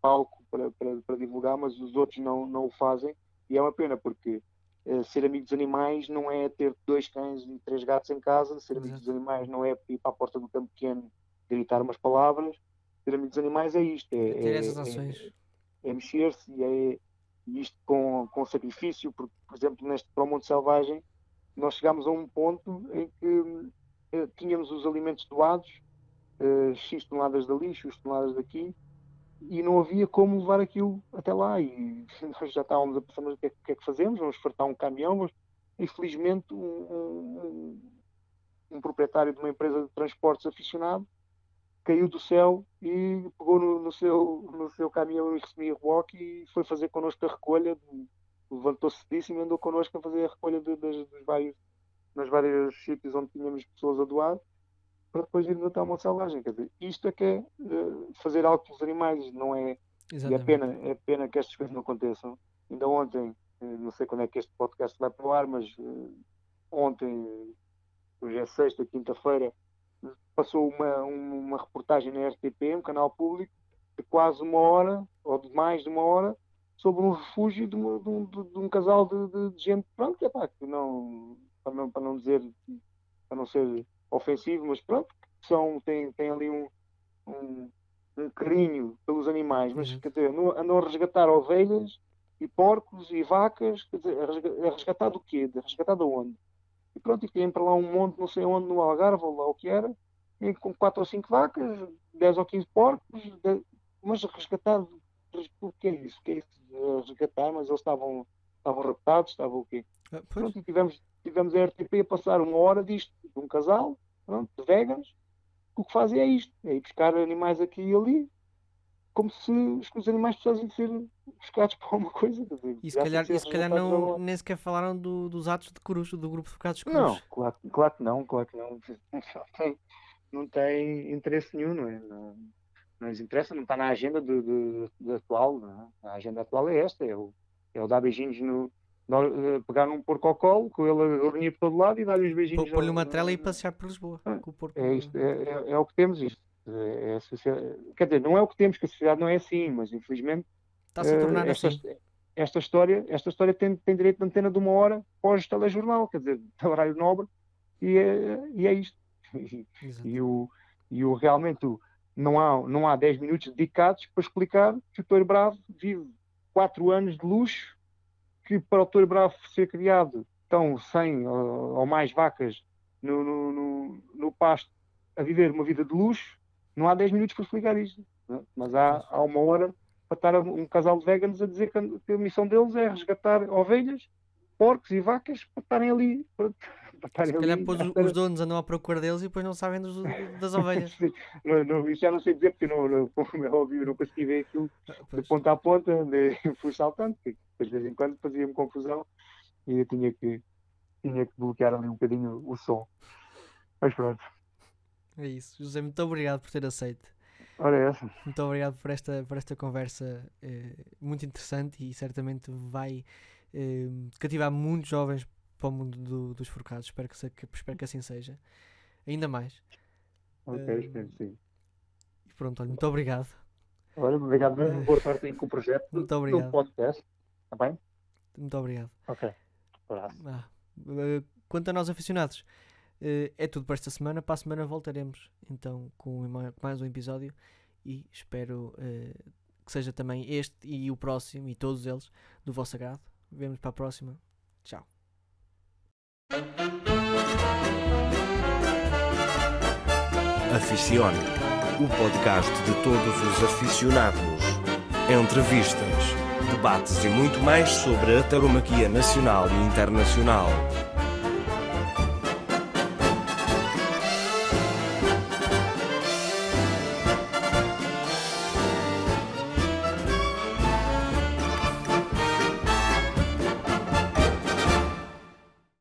palco para, para, para divulgar, mas os outros não, não o fazem e é uma pena, porque uh, ser amigo dos animais não é ter dois cães e três gatos em casa, ser amigo dos animais não é ir para a porta do campo pequeno gritar umas palavras, ser amigo dos animais é isto. É, ter essas é, ações. É, é mexer-se e é isto com, com sacrifício, porque, por exemplo, neste para o Monte Selvagem, nós chegámos a um ponto em que uh, tínhamos os alimentos doados, uh, X toneladas de lixo, X toneladas daqui, e não havia como levar aquilo até lá. E nós já estávamos a pensar, o que é, que, é que fazemos? Vamos fartar um caminhão, mas infelizmente um, um, um, proprietário de uma empresa de transportes aficionado caiu do céu e pegou no, no seu, no seu caminhão e semi-reboque e foi fazer connosco a recolha, levantou-se disso e andou connosco a fazer a recolha de, de, dos vários, nos vários sítios onde tínhamos pessoas a doar para depois ir matar uma selvagem. Quer dizer, isto é que é uh, fazer algo pelos animais, não é? Exatamente. E é pena, é pena que estas coisas não aconteçam. Ainda ontem, uh, não sei quando é que este podcast vai para o ar, mas uh, ontem, hoje é sexta, quinta-feira, passou uma, uma reportagem na RTP, um canal público, de quase uma hora, ou de mais de uma hora, sobre um refúgio de, uma, de, um, de um, casal de, de, gente, pronto, que, é pá, que não, para não, para não dizer, para não ser ofensivo, mas pronto, são, tem, tem ali um, um, um carinho pelos animais, mas uhum. quer dizer, andam a resgatar ovelhas e porcos e vacas, quer dizer, a resgatar do quê? A resgatar de onde? E pronto, e fui para lá um monte, não sei onde, no Algarve, ou lá o que era, e com 4 ou 5 vacas, 10 ou 15 porcos, de, mas resgatado, o que é isso? O que é isso? Resgatar, mas eles estavam, estavam raptados, estavam o quê? Ah, pois. Pronto, e tivemos, tivemos a RTP a passar uma hora disto, de um casal, pronto, de veganos, que o que fazem é isto, é ir buscar animais aqui e ali, como se os, animais precisassem de ser buscados para alguma coisa. dizer, E se calhar, se calhar não, nem sequer falaram do- dos atos de cruz, do grupo de focados cruz. Não, claro, claro que não, claro que não. Não tem, não tem interesse nenhum, não é? Não, não lhes interessa, não está na agenda do, do- do atual, é? A agenda atual é esta, é o, é o dar beijinhos no. Eh, pegar um porco ao colo, com ele a dormir por todo lado e dar-lhe os beijinhos. Pô- Pôr-lhe uma trela e passear por Lisboa. Ah, com o porco. É, isto, é, é, é o que temos isto. É, é Quer dizer, não é o que temos, que a sociedade não é assim, mas infelizmente Está-se a eh, tornar esta, assim. esta história, esta história tem, tem direito de antena de uma hora pós-telejornal, quer dizer, de horário nobre, e é, e é isto. Exato. E o, e o realmente o- não há, não há 10 minutos dedicados para explicar que o Touro Bravo vive 4 anos de luxo, que para o Touro Bravo ser criado estão 100 ou, ou mais vacas no, no, no, no pasto a viver uma vida de luxo, não há 10 minutos para explicar isto. é? Mas há, há uma hora para estar um casal de veganos a dizer que a, que a missão deles é resgatar ovelhas, porcos e vacas para estarem ali. Para, estarem Se calhar à os, os donos andam à procura deles e depois não sabem dos- das ovelhas. Não, não, isso já não sei dizer, porque não, não, como é óbvio, eu não consegui ver aquilo Ah, de ponta a ponta, andei, fui saltando, porque de vez em quando fazia-me confusão e eu tinha que, tinha que bloquear ali um bocadinho o som. Mas pronto, É isso. José, muito obrigado por ter aceito. ora é essa. Muito obrigado por esta, por esta conversa eh, muito interessante e certamente vai eh, cativar muitos jovens para o mundo do- dos forcados. Espero que, se- que- espero que assim seja. Ainda mais. Ok, Eh, espero que sim. E pronto, olha, muito obrigado. Olha, obrigado mesmo, boa sorte aí com o projeto do, Muito do obrigado. podcast. Está bem? Muito obrigado. Ok. Ah, eh, quanto a nós aficionados, eh, é tudo para esta semana. Para a semana voltaremos então com ma- mais um episódio e espero eh, que seja também este e o próximo e todos eles do vosso agrado. Vemos para a próxima. Tchau. Aficione, o podcast de todos os aficionados. Entrevistas, debates e muito mais sobre a tauromaquia nacional e internacional.